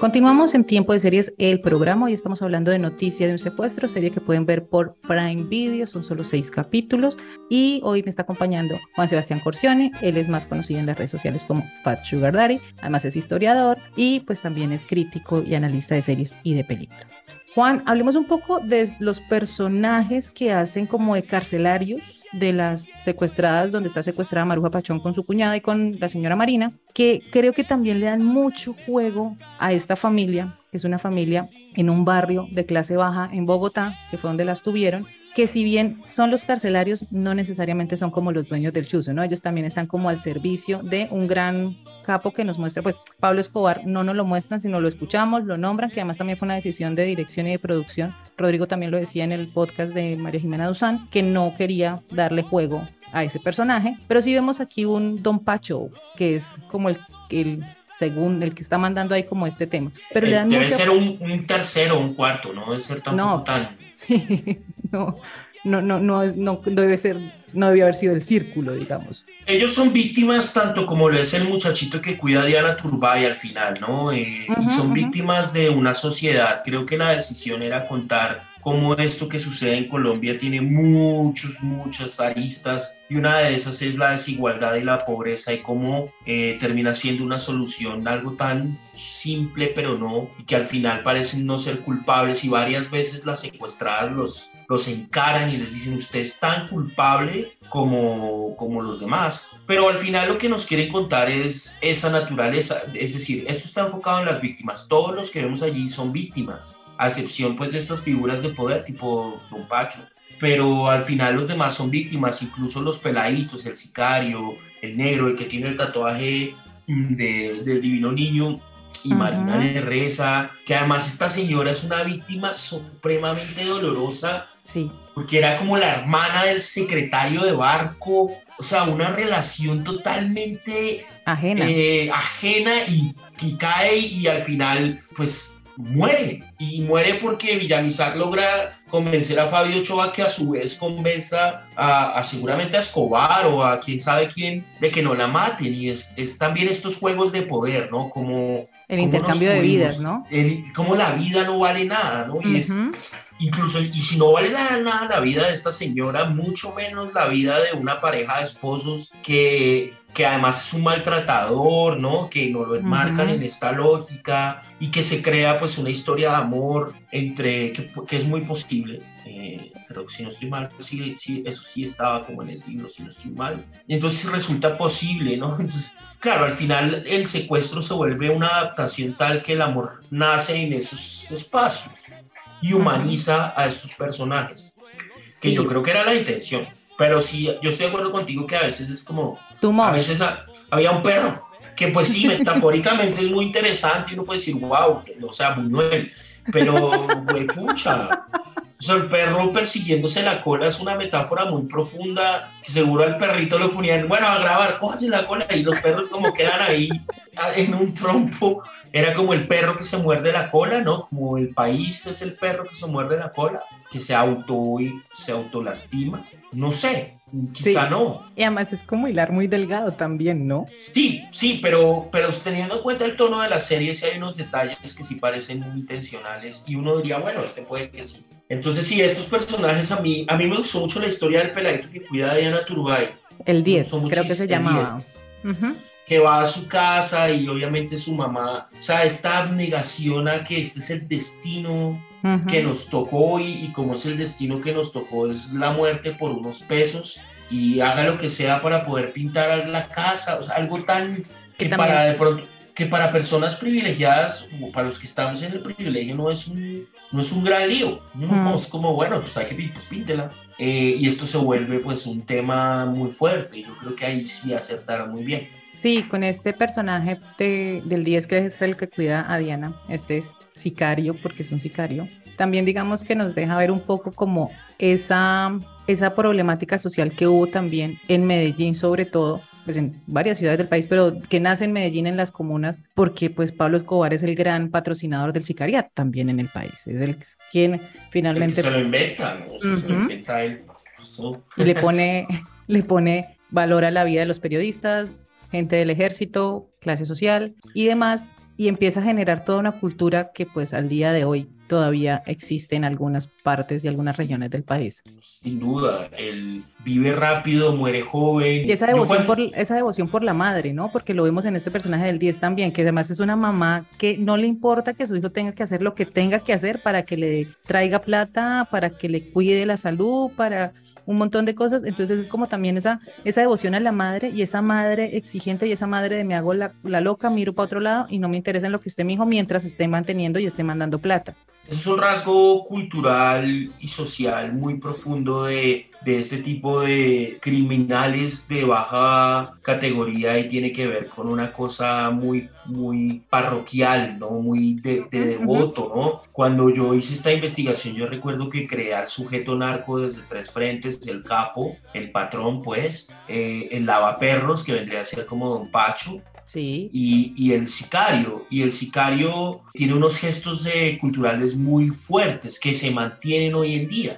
Continuamos en Tiempo de Series, el programa. Hoy estamos hablando de Noticia de un secuestro, serie que pueden ver por Prime Video, son solo seis capítulos. Y hoy me está acompañando Juan Sebastián Corcione, él es más conocido en las redes sociales como Fat Sugar Daddy, además es historiador y pues también es crítico y analista de series y de películas. Juan, hablemos un poco de los personajes que hacen como de carcelarios de las secuestradas, donde está secuestrada Maruja Pachón con su cuñada y con la señora Marina, que creo que también le dan mucho juego a esta familia, que es una familia en un barrio de clase baja en Bogotá, que fue donde las tuvieron, que si bien son los carcelarios, no necesariamente son como los dueños del chuzo, ¿no? Ellos también están como al servicio de un gran capo que nos muestra, pues Pablo Escobar no nos lo muestran, sino lo escuchamos, lo nombran, que además también fue una decisión de dirección y de producción. Rodrigo también lo decía en el podcast de María Jimena Duzán, que no quería darle juego a ese personaje, pero sí vemos aquí un Don Pacho, que es como el, el según el que está mandando ahí como este tema. Pero le dan Debe mucho- ser un, un tercero, un cuarto, no debe ser tampoco No. tan... Sí, no, no, no, no, no debe ser, no debía haber sido el círculo, digamos. Ellos son víctimas tanto como lo es el muchachito que cuida a Diana Turbay al final, ¿no? Eh, y Ujú, son ujú. víctimas de una sociedad. Creo que la decisión era contar cómo esto que sucede en Colombia tiene muchos, muchas aristas y una de esas es la desigualdad y la pobreza y cómo eh, termina siendo una solución algo tan simple pero no y que al final parecen no ser culpables y varias veces las secuestradas los, los encaran y les dicen usted es tan culpable como, como los demás. Pero al final lo que nos quieren contar es esa naturaleza, es decir, esto está enfocado en las víctimas. Todos los que vemos allí son víctimas, a excepción pues de estas figuras de poder tipo Don Pacho. Pero al final los demás son víctimas, incluso los peladitos, el sicario, el negro, el que tiene el tatuaje mm, de- del divino niño y Ujú. Marina le reza, que además esta señora es una víctima supremamente dolorosa Sí. porque era como la hermana del secretario de barco, o sea, una relación totalmente Ajena. eh, ajena y, y cae y al final pues muere y muere porque Villamizar logra convencer a Fabio Ochoa que a su vez convenza a, a seguramente a Escobar o a quién sabe quién de que no la maten y es, es también estos juegos de poder, ¿no? Como El intercambio de vidas, ¿no? el- cómo la vida no vale nada, ¿no? Y es, Ujú. incluso, y si no vale nada, nada la vida de esta señora, mucho menos la vida de una pareja de esposos que, que además es un maltratador, ¿no? Que no lo enmarcan Ujú. en esta lógica y que se crea pues una historia de amor entre, que, que es muy posible. Eh, creo que si no estoy mal, sí, sí, eso sí estaba como en el libro, si no estoy mal. Y entonces resulta posible, ¿no? Entonces, claro, al final el secuestro se vuelve una adaptación tal que el amor nace en esos espacios y humaniza a estos personajes, que Sí. yo creo que era la intención. Pero sí, yo estoy de acuerdo contigo que a veces es como, Too a veces a- había un perro, que pues sí, metafóricamente es muy interesante y uno puede decir, wow, o sea, Buñuel, pero, güey, pucha, O el perro persiguiéndose la cola es una metáfora muy profunda. que Seguro al perrito lo ponían, bueno, a grabar, cójase la cola y los perros como quedan ahí ah, en un trompo. Era como el perro que se muerde la cola, ¿no? Como el país es el perro que se muerde la cola, que se auto se autolastima. No sé, quizá Sí. no. Y además es como hilar muy delgado también, ¿no? Sí, sí, pero, pero teniendo en cuenta el tono de la serie, sí hay unos detalles que sí parecen muy intencionales y uno diría, bueno, este puede que sí. Entonces, sí, estos personajes a mí, a mí me gustó mucho la historia del peladito que cuida a Diana Turbay. El 10, gustó creo que se llamaba. 10. Ujú. que va a su casa y obviamente su mamá, o sea, esta abnegación a que este es el destino Ujú. que nos tocó y, y como es el destino que nos tocó es la muerte por unos pesos y haga lo que sea para poder pintar la casa, o sea, algo tan que también- para de pronto que para personas privilegiadas o para los que estamos en el privilegio no es un, no es un gran lío, ¿no? Es como bueno, pues hay que pues, píntela. Eh, y esto se vuelve pues un tema muy fuerte y yo creo que ahí sí acertaron muy bien. Sí, con este personaje de- del 10 que es el que cuida a Diana, este es sicario porque es un sicario, también digamos que nos deja ver un poco como esa, esa problemática social que hubo también en Medellín sobre todo, pues en varias ciudades del país, pero que nace en Medellín en las comunas, porque pues Pablo Escobar es el gran patrocinador del sicariato también en el país, es el quien El que finalmente se lo inventa, ¿no? Eso se lo inventa él. Y le pone, le pone valor a la vida de los periodistas, gente del ejército, clase social y demás, y empieza a generar toda una cultura que pues al día de hoy todavía existe en algunas partes y algunas regiones del país. Sin duda, él vive rápido, muere joven. Y esa devoción, por, esa devoción por la madre, ¿no? Porque lo vemos en este personaje del 10 también, que además es una mamá que no le importa que su hijo tenga que hacer lo que tenga que hacer para que le traiga plata, para que le cuide la salud, para un montón de cosas. Entonces es como también esa, esa devoción a la madre y esa madre exigente y esa madre de me hago la, la loca, miro para otro lado y no me interesa en lo que esté mi hijo mientras esté manteniendo y esté mandando plata. Eso es un rasgo cultural y social muy profundo de, de este tipo de criminales de baja categoría y tiene que ver con una cosa muy, muy parroquial, ¿no? Muy de, de devoto, ¿no? Cuando yo hice esta investigación, yo recuerdo que creé al sujeto narco desde tres frentes, el capo, el patrón, pues, eh, el lavaperros, que vendría a ser como Don Pacho, Sí. y, y el sicario. Y el sicario tiene unos gestos eh, culturales muy fuertes que se mantienen hoy en día.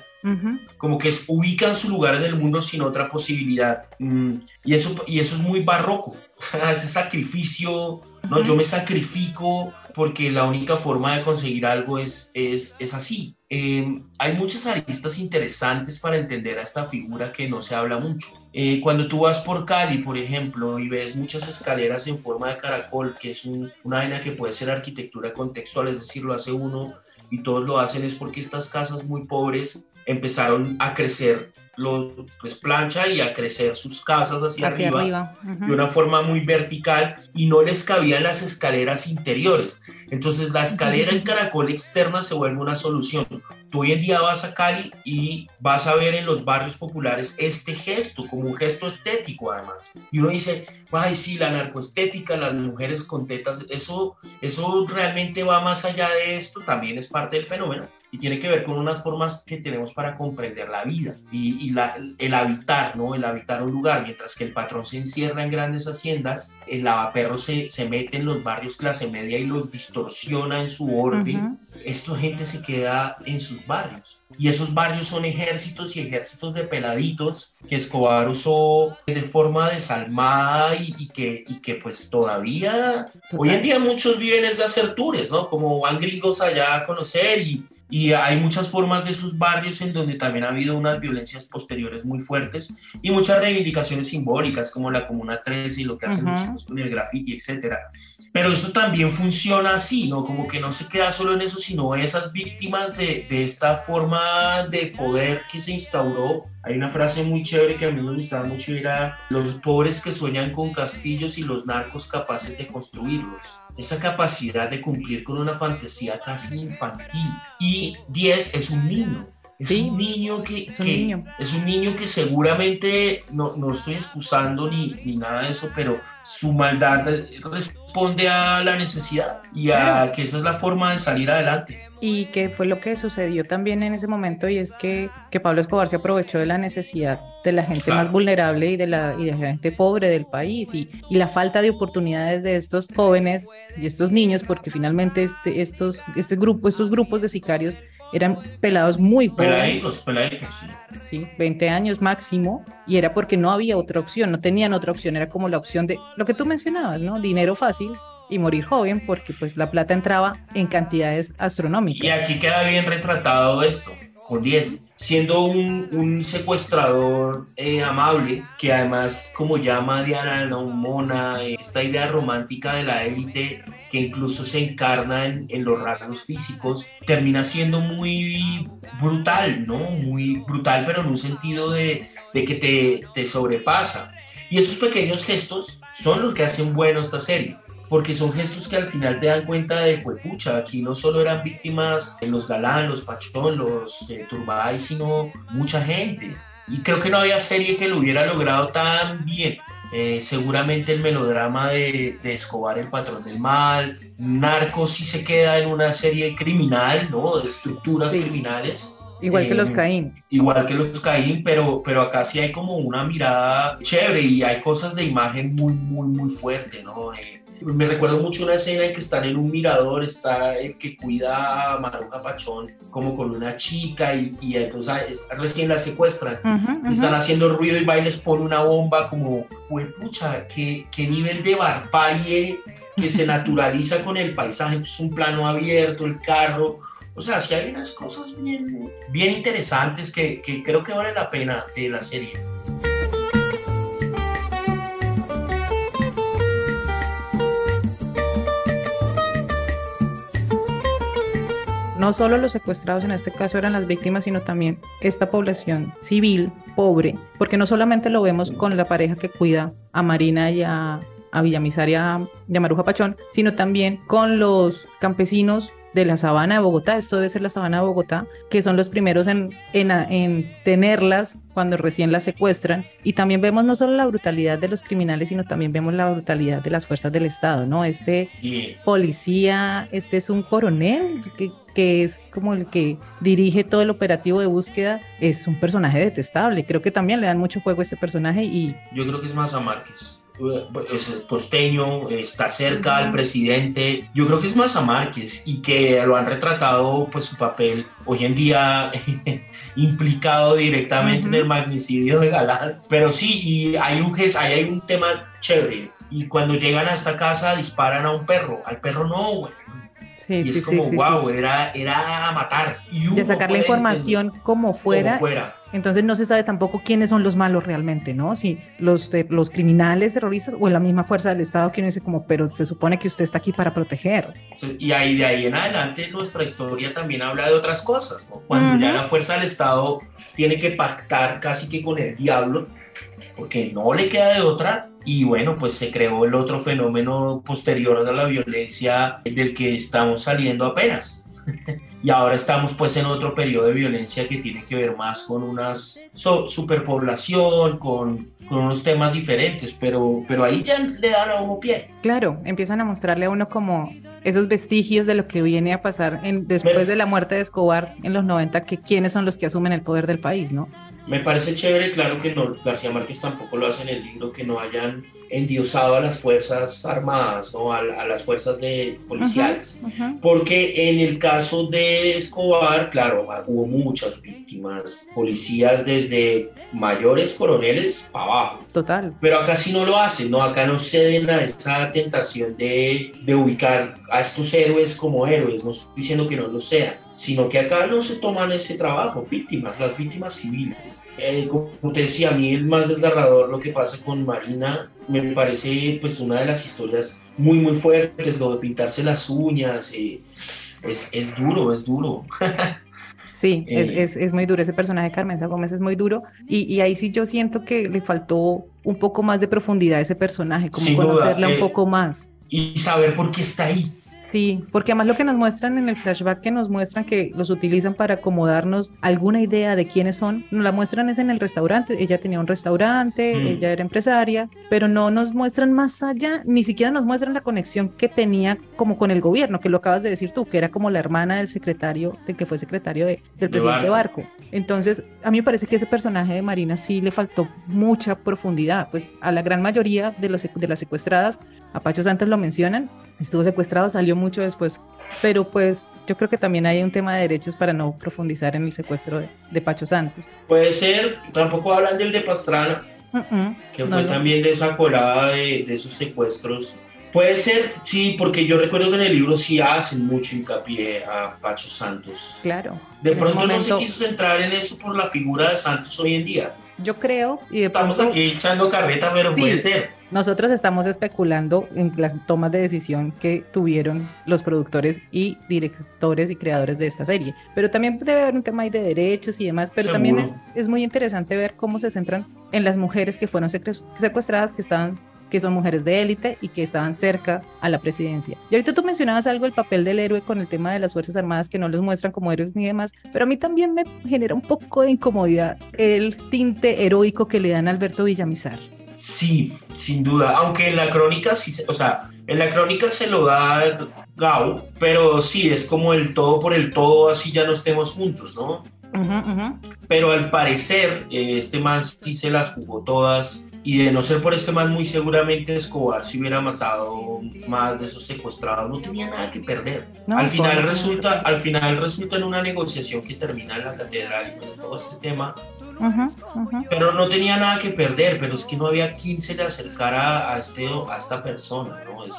Como que es- ubican su lugar en el mundo sin otra posibilidad. Mm, y, eso, y eso es muy barroco. Ese sacrificio, no, yo me sacrifico porque la única forma de conseguir algo es, es, es así. Eh, hay muchas aristas interesantes para entender a esta figura que no se habla mucho. Eh, cuando tú vas por Cali, por ejemplo, y ves muchas escaleras en forma de caracol, que es un- una vaina que puede ser arquitectura contextual, es decir, lo hace uno y todos lo hacen, es porque estas casas muy pobres empezaron a crecer los pues plancha y a crecer sus casas hacia, Hacia arriba, arriba. ujú. de una forma muy vertical y no les cabían las escaleras interiores. Entonces la escalera en caracol externa se vuelve una solución. Tú hoy en día vas a Cali y vas a ver en los barrios populares este gesto, como un gesto estético además. Y uno dice, ay sí, la narcoestética, las mujeres con tetas, eso, eso realmente va más allá de esto, también es parte del fenómeno y tiene que ver con unas formas que tenemos para comprender la vida y, y la- el habitar, ¿no? El habitar un lugar, mientras que el patrón se encierra en grandes haciendas, el lavaperro se, se mete en los barrios clase media y los distorsiona en su orden. Ujú. Esta gente se queda en sus barrios. Y esos barrios son ejércitos y ejércitos de peladitos que Escobar usó de forma desalmada y, y que, y que pues todavía, hoy en día muchos viven es de hacer tours, ¿no? Como van gringos allá a conocer y, y hay muchas formas de sus barrios en donde también ha habido unas violencias posteriores muy fuertes y muchas reivindicaciones simbólicas como la Comuna 13 y lo que hacen los Ujú. chicos con el graffiti, etcétera. Pero eso también funciona así, ¿no? Como que no se queda solo en eso, sino esas víctimas de, de esta forma de poder que se instauró. Hay una frase muy chévere que a mí me gustaba mucho, era los pobres que sueñan con castillos y los narcos capaces de construirlos. Esa capacidad de cumplir con una fantasía casi infantil. Y 10 es un niño. Es Sí, un niño que, es un que- niño. es un niño que seguramente, no, no estoy excusando ni, ni nada de eso, pero su maldad responde a la necesidad y a Claro. que esa es la forma de salir adelante. Y que fue lo que sucedió también en ese momento y es que, que Pablo Escobar se aprovechó de la necesidad de la gente más vulnerable y de la, y de la gente pobre del país y, y, la falta de oportunidades de estos jóvenes y estos niños porque finalmente este, estos, este grupo, estos grupos de sicarios eran pelados muy jóvenes. Peladitos, peladitos, sí. Sí, 20 años máximo y era porque no había otra opción, no tenían otra opción, era como la opción de lo que tú mencionabas, ¿no? Dinero fácil, y morir joven porque pues la plata entraba en cantidades astronómicas. Y aquí queda bien retratado esto, con 10, siendo un, un secuestrador eh, amable, que además como llama Diana Naumona, eh, esta idea romántica de la élite que incluso se encarna en, en, los rasgos físicos, termina siendo muy brutal, ¿no? Muy brutal, pero en un sentido de, de que te, te sobrepasa. Y esos pequeños gestos son los que hacen bueno esta serie porque son gestos que al final te dan cuenta de, pues pucha, aquí no solo eran víctimas los galán, los pachón, los eh, turbay, sino mucha gente. Y creo que no había serie que lo hubiera logrado tan bien. Eh, seguramente el melodrama de, de, Escobar, el patrón del mal, Narcos sí se queda en una serie criminal, ¿no? De estructuras sí. criminales. Igual que los Caín. Igual que los Caín, pero, pero acá sí hay como una mirada chévere y hay cosas de imagen muy, muy, muy fuerte, ¿no? Eh, me recuerdo mucho una escena en que están en un mirador, está el que cuida a Maruja Pachón como con una chica y, y entonces recién la secuestran. Uh -huh, uh -huh. Están haciendo ruido y va y les pone una bomba como, pues pucha, ¿qué, qué nivel de barbarie que se naturaliza con el paisaje. Entonces un plano abierto, el carro. O sea, sí hay unas cosas bien, bien interesantes que, que creo que vale la pena de la serie. No solo los secuestrados en este caso eran las víctimas, sino también esta población civil pobre, porque no solamente lo vemos con la pareja que cuida a Marina y a, a Villamizar y a, y a Maruja Pachón, sino también con los campesinos de la sabana de Bogotá, esto debe ser la sabana de Bogotá, que son los primeros en, en, en, tenerlas cuando recién las secuestran. Y también vemos no solo la brutalidad de los criminales, sino también vemos la brutalidad de las fuerzas del Estado, ¿no? Este policía, este es un coronel que, que es como el que dirige todo el operativo de búsqueda, es un personaje detestable. Creo que también le dan mucho juego a este personaje y Yo creo que es más a Márquez. Es costeño, está cerca al presidente. Yo creo que es más a Márquez y que lo han retratado, pues su papel hoy en día implicado directamente en el magnicidio de Galán. Pero sí, y hay un, ahí hay un tema chévere. Y cuando llegan a esta casa disparan a un perro. Al perro no, güey. sí, Y sí, es como, sí, wow. Era, era a matar. Y sacar la información como fuera. como fuera. Entonces no se sabe tampoco quiénes son los malos realmente, ¿no? Si los, de- los criminales terroristas o la misma fuerza del Estado que uno dice como, pero se supone que usted está aquí para proteger. Y ahí de ahí en adelante nuestra historia también habla de otras cosas, ¿no? Cuando ya la fuerza del Estado tiene que pactar casi que con el diablo, porque no le queda de otra, y bueno, pues se creó el otro fenómeno posterior a la violencia del que estamos saliendo apenas. Y ahora estamos pues en otro periodo de violencia que tiene que ver más con una so- superpoblación, con, con unos temas diferentes, pero, pero ahí ya le dan a uno pie. Claro, empiezan a mostrarle a uno como esos vestigios de lo que viene a pasar en- después de la muerte de Escobar en los 90, que quiénes son los que asumen el poder del país, ¿no? Me parece chévere, claro que no, García Márquez tampoco lo hace en el libro, que no hayan endiosado a las fuerzas armadas, ¿no? a, a las fuerzas de policiales. Porque en el caso de Escobar, claro, hubo muchas víctimas, policías desde mayores coroneles para abajo. Total. Pero acá sí no lo hacen, ¿no? Acá no ceden a esa tentación de, de ubicar a estos héroes como héroes, no estoy diciendo que no lo sean, sino que acá no se toman ese trabajo, víctimas, las víctimas civiles. Eh, como te decía, a mí el más desgarrador lo que pasa con Marina, me parece pues una de las historias muy muy fuertes, lo de pintarse las uñas, eh, es, es duro, es duro. Sí, es, Eh. es, es muy duro. Ese personaje de Carmenza Gómez es muy duro. Y, y ahí sí yo siento que le faltó un poco más de profundidad a ese personaje, como duda, conocerla eh, un poco más. y saber por qué está ahí. Sí, porque además lo que nos muestran en el flashback que nos muestran que los utilizan para acomodarnos alguna idea de quiénes son, nos la muestran es en el restaurante. Ella tenía un restaurante, Mm. ella era empresaria, pero no nos muestran más allá, ni siquiera nos muestran la conexión que tenía como con el gobierno, que lo acabas de decir tú, que era como la hermana del secretario, de que fue secretario de- del presidente Barco. Barco. Entonces, a mí me parece que ese personaje de Marina sí le faltó mucha profundidad, pues a la gran mayoría de, los, de las secuestradas, a Pacho Santos lo mencionan, estuvo secuestrado, salió mucho después, pero pues yo creo que también hay un tema de derechos para no profundizar en el secuestro de, de Pacho Santos. Puede ser, tampoco hablan del de Pastrana, que No, fue no. también de esa colada de, de esos secuestros. Puede ser, sí, porque yo recuerdo que en el libro sí hacen mucho hincapié a Pacho Santos. Claro. De pronto no se quiso centrar en eso por la figura de Santos hoy en día. Yo creo, y de Estamos pronto aquí echando carreta, pero Sí. puede ser. nosotros estamos especulando en las tomas de decisión que tuvieron los productores y directores y creadores de esta serie. Pero también debe haber un tema ahí de derechos y demás, pero también es, Seguro. es muy interesante ver cómo se centran en las mujeres que fueron secuestradas, que estaban que son mujeres de élite y que estaban cerca a la presidencia. Y ahorita tú mencionabas algo el papel del héroe con el tema de las Fuerzas Armadas que no los muestran como héroes ni demás, pero a mí también me genera un poco de incomodidad el tinte heroico que le dan a Alberto Villamizar. Sí, sin duda. Aunque en la crónica sí, se- o sea, en la crónica se lo da Gao, pero sí, es como el todo por el todo, así ya no estemos juntos, ¿no? Pero al parecer, eh, este man sí se las jugó todas. Y de no ser por este man, muy seguramente Escobar si hubiera matado más de esos secuestrados. No tenía nada que perder. No, al, final resulta, al final resulta en una negociación que termina en la catedral y todo este tema. Pero no tenía nada que perder, pero es que no había quien se le acercara a, este, a esta persona, ¿no? Es,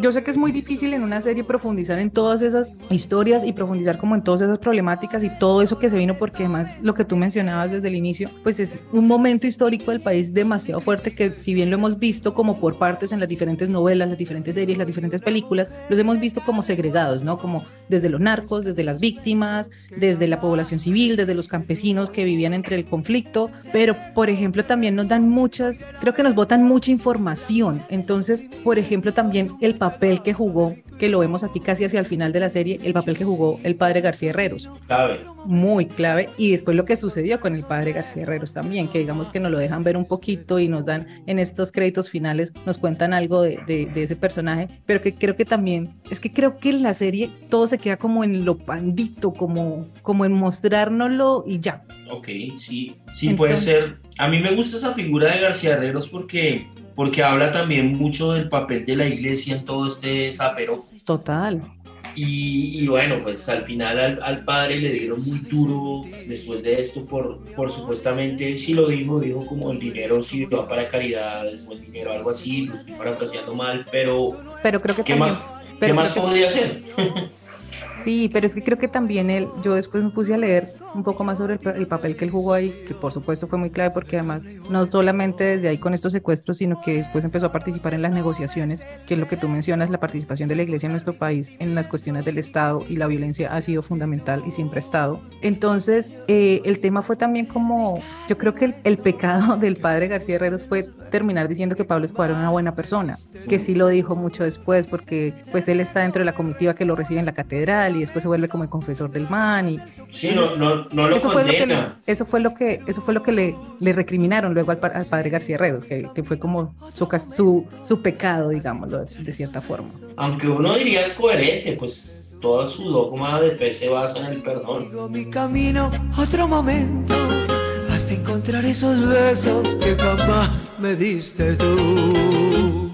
Yo sé que es muy difícil en una serie profundizar en todas esas historias y profundizar como en todas esas problemáticas y todo eso que se vino, porque además lo que tú mencionabas desde el inicio, pues es un momento histórico del país demasiado fuerte que si bien lo hemos visto como por partes en las diferentes novelas, las diferentes series, las diferentes películas, los hemos visto como segregados, ¿no? Como desde los narcos, desde las víctimas, desde la población civil, desde los campesinos que vivían entre el conflicto, pero por ejemplo también nos dan muchas, creo que nos botan mucha información, entonces por ejemplo también el papel que jugó, que lo vemos aquí casi hacia el final de la serie, el papel que jugó el padre García Herreros, clave. muy clave, y después lo que sucedió con el padre García Herreros también, que digamos que nos lo dejan ver un poquito y nos dan en estos créditos finales, nos cuentan algo de, de- de ese personaje, pero que creo que también, es que creo que en la serie todo se queda como en lo pandito, como, como en mostrárnoslo y ya. Ok, sí, sí puede Entonces- ser. A mí me gusta esa figura de García Herreros porque, porque habla también mucho del papel de la iglesia en todo este zapero. Total. Y, y bueno, pues al final al, al padre le dieron muy duro después de esto por, por supuestamente, sí lo dijo, dijo como el dinero sí va para caridades o el dinero algo así, lo estoy parafraseando mal, pero Pero creo que ¿qué también... más, ¿qué más que- podía hacer? Sí, pero es que creo que también él, yo después me puse a leer un poco más sobre el, el papel que él jugó ahí, que por supuesto fue muy clave porque además no solamente desde ahí con estos secuestros, sino que después empezó a participar en las negociaciones, que es lo que tú mencionas, la participación de la iglesia en nuestro país en las cuestiones del Estado y la violencia ha sido fundamental y siempre ha estado. Entonces, eh, el tema fue también como, yo creo que el, el pecado del padre García Herreros fue terminar diciendo que Pablo Escobar era una buena persona, que sí lo dijo mucho después, porque pues él está dentro de la comitiva que lo recibe en la catedral y después se vuelve como el confesor del man y Sí, no, no, no lo eso fue lo que le, eso fue lo que eso fue lo que le, le recriminaron luego al, al padre García Herreros que, que fue como su, su su pecado digámoslo de, de cierta forma Aunque uno diría es coherente, pues toda su dogma de fe se basa en el perdón. mi camino otro momento hasta encontrar esos besos que jamás me diste tú.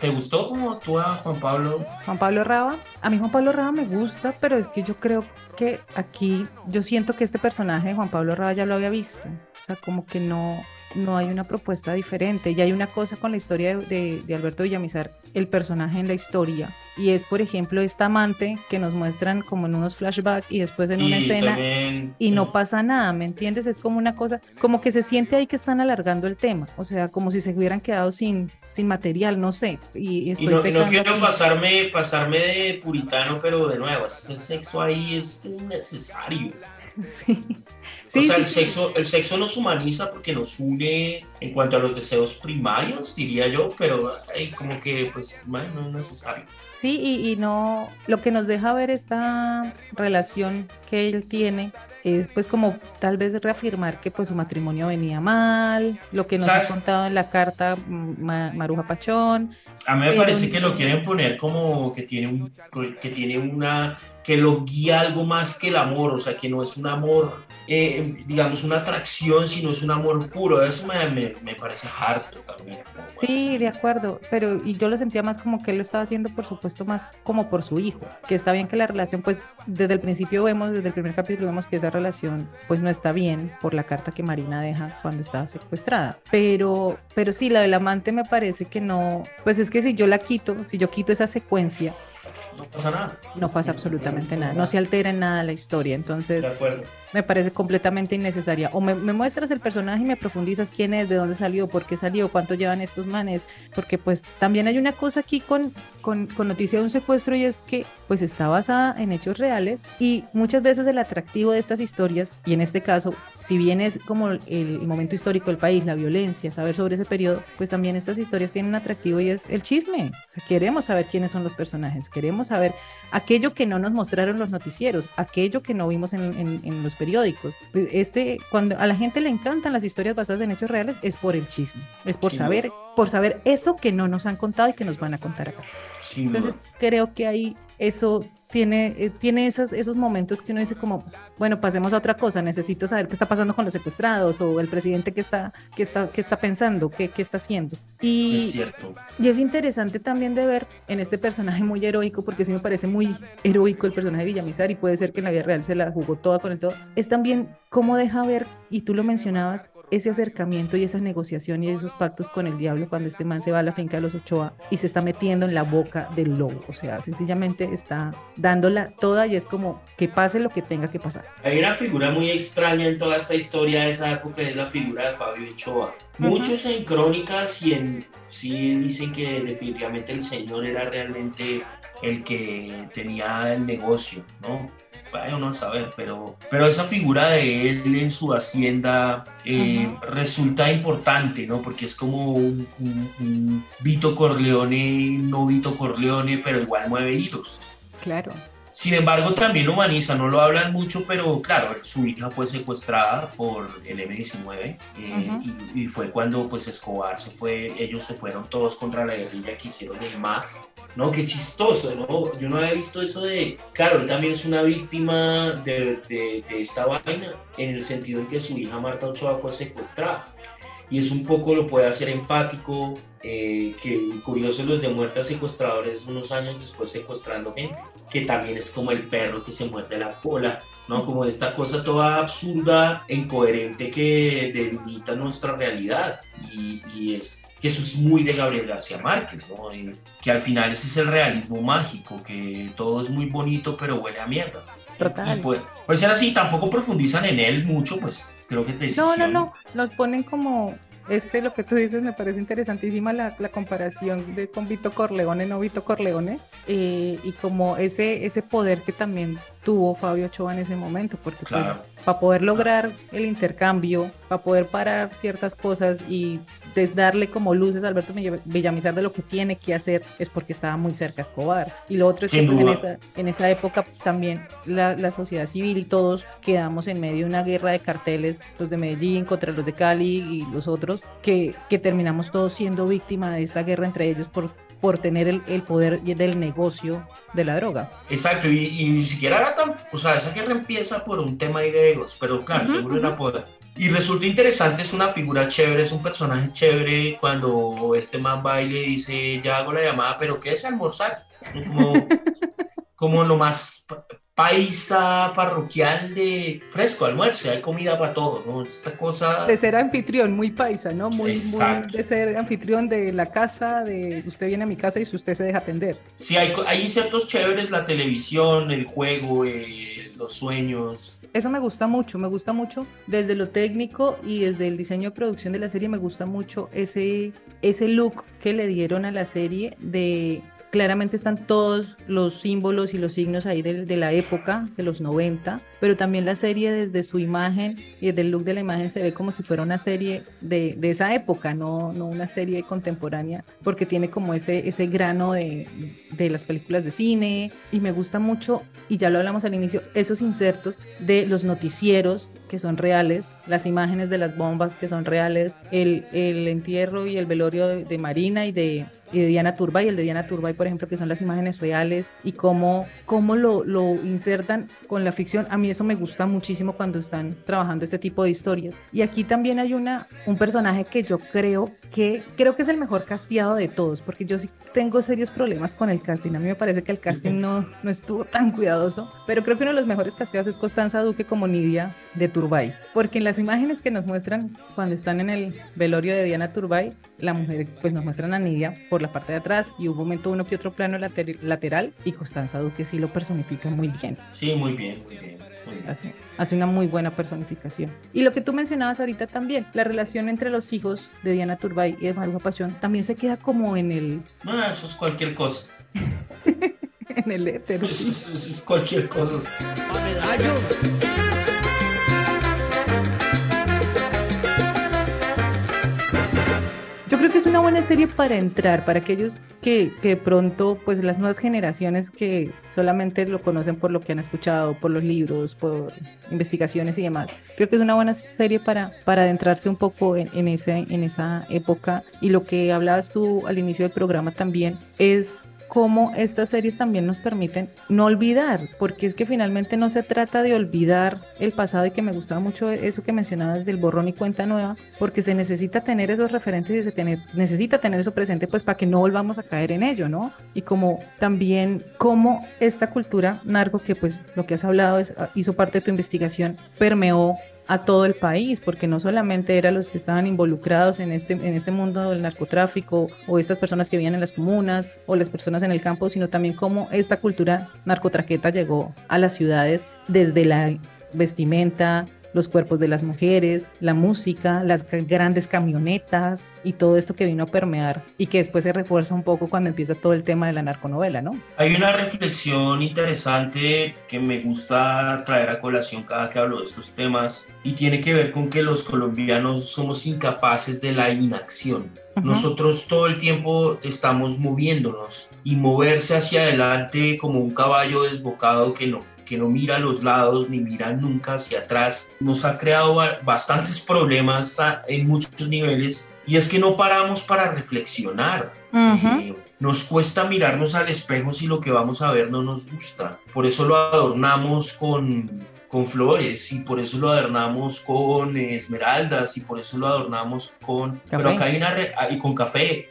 ¿Te gustó cómo actúa Juan Pablo? Juan Pablo Raba, a mí Juan Pablo Raba me gusta, pero es que yo creo que aquí, yo siento que este personaje de Juan Pablo Raba ya lo había visto, o sea, como que no, no hay una propuesta diferente, y hay una cosa con la historia de, de- de Alberto Villamizar, el personaje en la historia, y es, por ejemplo, esta amante que nos muestran como en unos flashbacks y después en una escena, también- y no pasa nada, ¿me entiendes? Es como una cosa, como que se siente ahí que están alargando el tema, o sea, como si se hubieran quedado sin, sin material, no sé, y, no, no quiero aquí. pasarme, pasarme de puritano, pero de nuevo, ese sexo ahí es innecesario. Sí. o Sí, sea, sí, el, sí. sexo, el sexo nos humaniza porque nos une en cuanto a los deseos primarios, diría yo, pero ay, como que pues bueno, no es necesario. Sí, y, y no, lo que nos deja ver esta relación que él tiene es pues como tal vez reafirmar que pues su matrimonio venía mal, lo que nos ha contado en la carta mm, Ma- Maruja Pachón. A mí me Pero parece que lo quieren poner como que tiene un que tiene una que lo guía algo más que el amor, o sea, que no es un amor, eh, digamos, una atracción, sino es un amor puro. Eso me, me, me parece harto también. Sí, de acuerdo, pero y yo lo sentía más como que él lo estaba haciendo, por supuesto, más como por su hijo, que está bien que la relación, pues desde el principio vemos, desde el primer capítulo vemos que esa relación pues no está bien por la carta que Marina deja cuando estaba secuestrada, pero, pero sí, la del amante me parece que no, pues es que si yo la quito, si yo quito esa secuencia, No pasa nada. no pasa absolutamente nada, no se altera en nada la historia, entonces me parece completamente innecesaria. O me, me muestras el personaje y me profundizas quién es, de dónde salió, por qué salió, cuánto llevan estos manes, porque pues también hay una cosa aquí con, con, con noticia de un secuestro y es que pues está basada en hechos reales y muchas veces el atractivo de estas historias, y en este caso, si bien es como el, el momento histórico del país, la violencia, saber sobre ese periodo, pues también estas historias tienen un atractivo y es el chisme. O sea, queremos saber quiénes son los personajes, queremos saber aquello que no nos mostraron los noticieros, aquello que no vimos en, en- en los periódicos. Pues, Este, cuando a la gente le encantan las historias basadas en hechos reales, es por el chisme, es por saber, por saber eso que no nos han contado y que nos van a contar acá. Entonces creo que ahí eso tiene, eh, tiene esas, esos momentos que uno dice como, bueno, pasemos a otra cosa, necesito saber qué está pasando con los secuestrados o el presidente que está, que está, que está pensando, qué, qué está haciendo. Y, es cierto. y es interesante también de ver en este personaje muy heroico, porque sí me parece muy heroico el personaje de Villamizar y puede ser que en la vida real se la jugó toda con el todo, es también cómo deja ver, y tú lo mencionabas, ese acercamiento y esa negociación y esos pactos con el diablo cuando este man se va a la finca de los Ochoa y se está metiendo en la boca del lobo, o sea, sencillamente está dándola toda y es como que pase lo que tenga que pasar. Hay una figura muy extraña en toda esta historia de esa época, es la figura de Fabio Ochoa. Muchos en crónicas y en sí dicen que definitivamente el señor era realmente el que tenía el negocio, ¿no? Bueno, no a saber, pero, pero esa figura de él en su hacienda eh, resulta importante, ¿no? Porque es como un, un- un Vito Corleone, no Vito Corleone, pero igual mueve hilos. Claro. Sin embargo, también humaniza, no lo hablan mucho, pero claro, su hija fue secuestrada por el M-19 eh, y, y fue cuando pues Escobar se fue, ellos se fueron todos contra la guerrilla que hicieron el MAS. No, qué chistoso, ¿no? Yo no había visto eso de, claro, él también es una víctima de, de- de esta vaina, en el sentido en que su hija Marta Ochoa fue secuestrada. Y es un poco, lo puede hacer empático, eh, que curioso los de muerte a secuestradores unos años después secuestrando gente, que también es como el perro que se muerde la cola, ¿no? Como esta cosa toda absurda e incoherente que delimita nuestra realidad y, y es que eso es muy de Gabriel García Márquez, ¿no? Y que al final ese es el realismo mágico, que todo es muy bonito pero huele a mierda. Total. Pues, pues ser así, tampoco profundizan en él mucho, pues creo que te No, no, no, nos ponen como, este, lo que tú dices, me parece interesantísima la, la comparación de con Vito Corleone, no Vito Corleone, eh, y como ese, ese poder que también tuvo Fabio Ochoa en ese momento, porque pues para poder lograr el intercambio, para poder parar ciertas cosas y de darle como luces a Alberto Villa- Villamizar de lo que tiene que hacer, es porque estaba muy cerca a Escobar. Y lo otro es que pues, en, esa, en esa época también la, la sociedad civil y todos quedamos en medio de una guerra de carteles, los de Medellín contra los de Cali y los otros, que, que terminamos todos siendo víctimas de esta guerra entre ellos por, por tener el, el poder del negocio de la droga. Exacto, y, y ni siquiera era tan, o sea, esa guerra empieza por un tema ahí de egos, pero claro, seguro era poder. Y resulta interesante, es una figura chévere, es un personaje chévere cuando este man va y le dice, ya hago la llamada, pero ¿qué es almorzar? Como, como lo más paisa, parroquial de fresco, almuerzo, hay comida para todos, ¿no? Esta cosa... De ser anfitrión, muy paisa, ¿no? Muy, muy de ser anfitrión de la casa, de usted viene a mi casa y si usted se deja atender. Sí, hay, hay insectos chéveres, la televisión, el juego, eh, los sueños, Eso me gusta mucho, me gusta mucho desde lo técnico y desde el diseño de producción de la serie, me gusta mucho ese, ese look que le dieron a la serie de claramente están todos los símbolos y los signos ahí de, la época, de los 90, pero también la serie desde su imagen y desde el look de la imagen se ve como si fuera una serie de, esa época, no, una serie contemporánea, porque tiene como ese, grano de, las películas de cine. Y me gusta mucho, y ya lo hablamos al inicio, esos insertos de los noticieros que son reales, las imágenes de las bombas que son reales, el, entierro y el velorio de Marina y de, y de Diana Turbay, el de Diana Turbay, por ejemplo, que son las imágenes reales y cómo, cómo lo, lo insertan con la ficción. A mí eso me gusta muchísimo cuando están trabajando este tipo de historias. Y aquí también hay una, un personaje que yo creo que, creo que es el mejor casteado de todos, porque yo sí tengo serios problemas con el casting. A mí me parece que el casting no, no estuvo tan cuidadoso, pero creo que uno de los mejores casteados es Constanza Duque como Nidia de Turbay, porque en las imágenes que nos muestran cuando están en el velorio de Diana Turbay, la mujer, pues nos muestran a Nidia por la parte de atrás y un momento uno que otro plano later lateral y Constanza Duque sí lo personifica muy bien. Sí, muy bien, muy bien. Muy bien. Hace, hace, una muy buena personificación. Y lo que tú mencionabas ahorita también, la relación entre los hijos de Diana Turbay y de Maruja Pachón también se queda como en el... No, eso es cualquier cosa. en el éter. Eso, eso, eso es cualquier cosa. Buena serie para entrar, para aquellos que, que, pronto, pues las nuevas generaciones que solamente lo conocen por lo que han escuchado, por los libros, por investigaciones y demás. Creo que es una buena serie para, para adentrarse un poco en, en, ese, en esa época. Y lo que hablabas tú al inicio del programa también es cómo estas series también nos permiten no olvidar, porque es que finalmente no se trata de olvidar el pasado y que me gustaba mucho eso que mencionabas del borrón y cuenta nueva, porque se necesita tener esos referentes y se necesita tener eso presente pues para que no volvamos a caer en ello, ¿no? Y como también cómo esta cultura narco, que pues lo que has hablado es, hizo parte de tu investigación, permeó a todo el país, porque no solamente eran los que estaban involucrados en este, en este mundo del narcotráfico o estas personas que vivían en las comunas o las personas en el campo, sino también cómo esta cultura narcotraqueta llegó a las ciudades desde la vestimenta, los cuerpos de las mujeres, la música, las grandes camionetas y todo esto que vino a permear y que después se refuerza un poco cuando empieza todo el tema de la narconovela, ¿no? Hay una reflexión interesante que me gusta traer a colación cada que hablo de estos temas y tiene que ver con que los colombianos somos incapaces de la inacción. Uh -huh. Nosotros todo el tiempo estamos moviéndonos y moverse hacia adelante como un caballo desbocado que no que no mira a los lados ni mira nunca hacia atrás, nos ha creado bastantes problemas en muchos niveles y es que no paramos para reflexionar. Uh -huh. eh, nos cuesta mirarnos al espejo si lo que vamos a ver no nos gusta. Por eso lo adornamos con, con flores y por eso lo adornamos con esmeraldas y por eso lo adornamos con... Café. Pero acá hay una... y con café.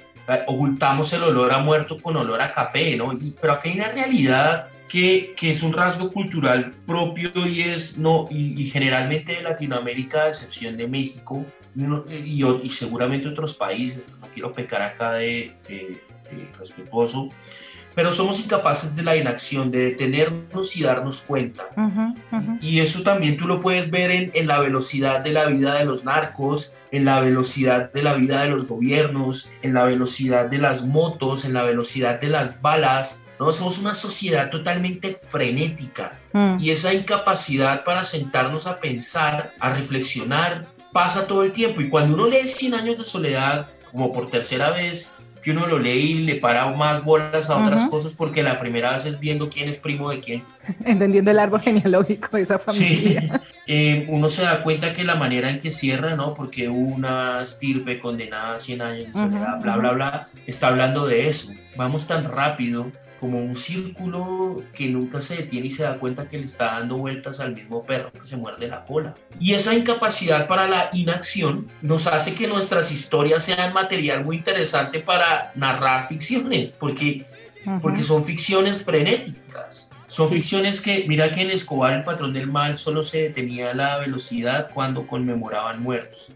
Ocultamos el olor a muerto con olor a café, ¿no? Y, pero acá hay una realidad que, que, es un rasgo cultural propio y es no y, y generalmente de Latinoamérica, a excepción de México no, y, y, seguramente otros países, no quiero pecar acá de, de, de respetuoso, pero somos incapaces de la inacción, de detenernos y darnos cuenta. Uh -huh, uh -huh. Y eso también tú lo puedes ver en, en, la velocidad de la vida de los narcos, en la velocidad de la vida de los gobiernos, en la velocidad de las motos, en la velocidad de las balas. ¿No? Somos una sociedad totalmente frenética Mm. y esa incapacidad para sentarnos a pensar, a reflexionar, pasa todo el tiempo. Y cuando uno lee 100 años de soledad, como por tercera vez, que uno lo lee y le para más bolas a otras cosas porque la primera vez es viendo quién es primo de quién. Entendiendo el árbol genealógico de esa familia. Eh, uno se da cuenta que la manera en que cierra, ¿no? Porque una estirpe condenada a 100 años de soledad, bla, bla, bla, está hablando de eso. Vamos tan rápido como un círculo que nunca se detiene y se da cuenta que le está dando vueltas al mismo perro que se muerde la cola. Y esa incapacidad para la inacción nos hace que nuestras historias sean material muy interesante para narrar ficciones, porque, Ujú. porque son ficciones frenéticas. Son ficciones que, mira que en Escobar, el patrón del mal, solo se detenía la velocidad cuando conmemoraban muertos.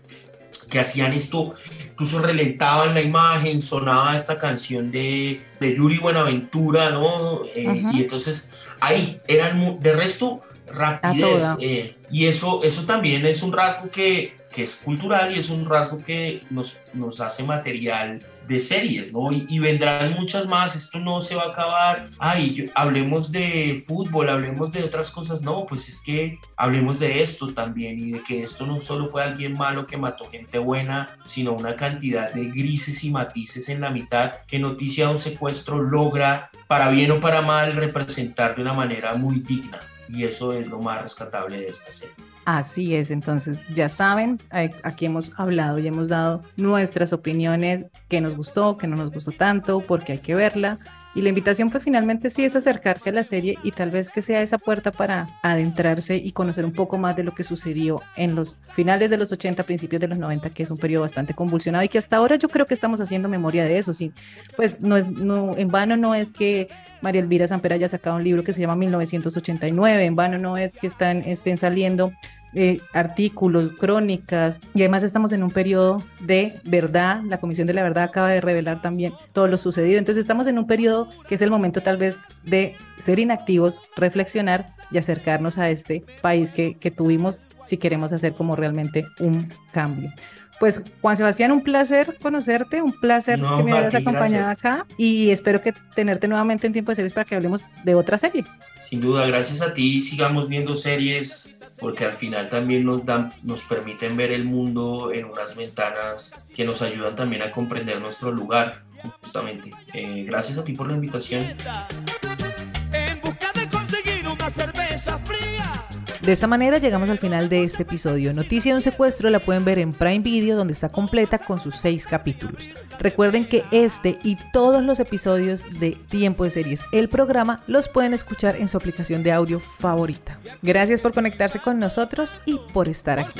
Que hacían esto, incluso relentaban la imagen, sonaba esta canción de, de Yuri Buenaventura, ¿no? Eh. Y entonces ahí eran, de resto, rapidez. eh, y eso, eso también es un rasgo que, que es cultural y es un rasgo que nos, nos hace material de series, ¿no? Y, vendrán muchas más, esto no se va a acabar, ay, hablemos de fútbol, hablemos de otras cosas, no, pues es que hablemos de esto también y de que esto no solo fue alguien malo que mató gente buena, sino una cantidad de grises y matices en la mitad que Noticia de un secuestro logra, para bien o para mal, representar de una manera muy digna. Y eso es lo más rescatable de esta serie. Así es, entonces ya saben, aquí hemos hablado y hemos dado nuestras opiniones, que nos gustó, que no nos gustó tanto, porque hay que verla. Y la invitación pues finalmente sí es acercarse a la serie y tal vez que sea esa puerta para adentrarse y conocer un poco más de lo que sucedió en los finales de los 80, principios de los 90, que es un periodo bastante convulsionado y que hasta ahora yo creo que estamos haciendo memoria de eso. Sí, pues no es, no, en vano no es que María Elvira Samper haya sacado un libro que se llama 1989, en vano no es que están, estén saliendo eh, artículos, crónicas, y además estamos en un periodo de verdad, la Comisión de la Verdad acaba de revelar también todo lo sucedido, entonces estamos en un periodo que es el momento tal vez de ser inactivos, reflexionar y acercarnos a este país que, que tuvimos si queremos hacer como realmente un cambio. Pues Juan Sebastián, un placer conocerte, un placer que me hayas acompañado acá y espero que tenerte nuevamente en tiempo de series para que hablemos de otra serie. Sin duda, gracias a ti, sigamos viendo series porque al final también nos dan, nos permiten ver el mundo en unas ventanas que nos ayudan también a comprender nuestro lugar, justamente. Eh, gracias a ti por la invitación. En busca de conseguir una cerveza fría. De esta manera llegamos al final de este episodio. Noticia de un secuestro la pueden ver en Prime Video donde está completa con sus seis capítulos. Recuerden que este y todos los episodios de Tiempo de Series, el programa, los pueden escuchar en su aplicación de audio favorita. Gracias por conectarse con nosotros y por estar aquí.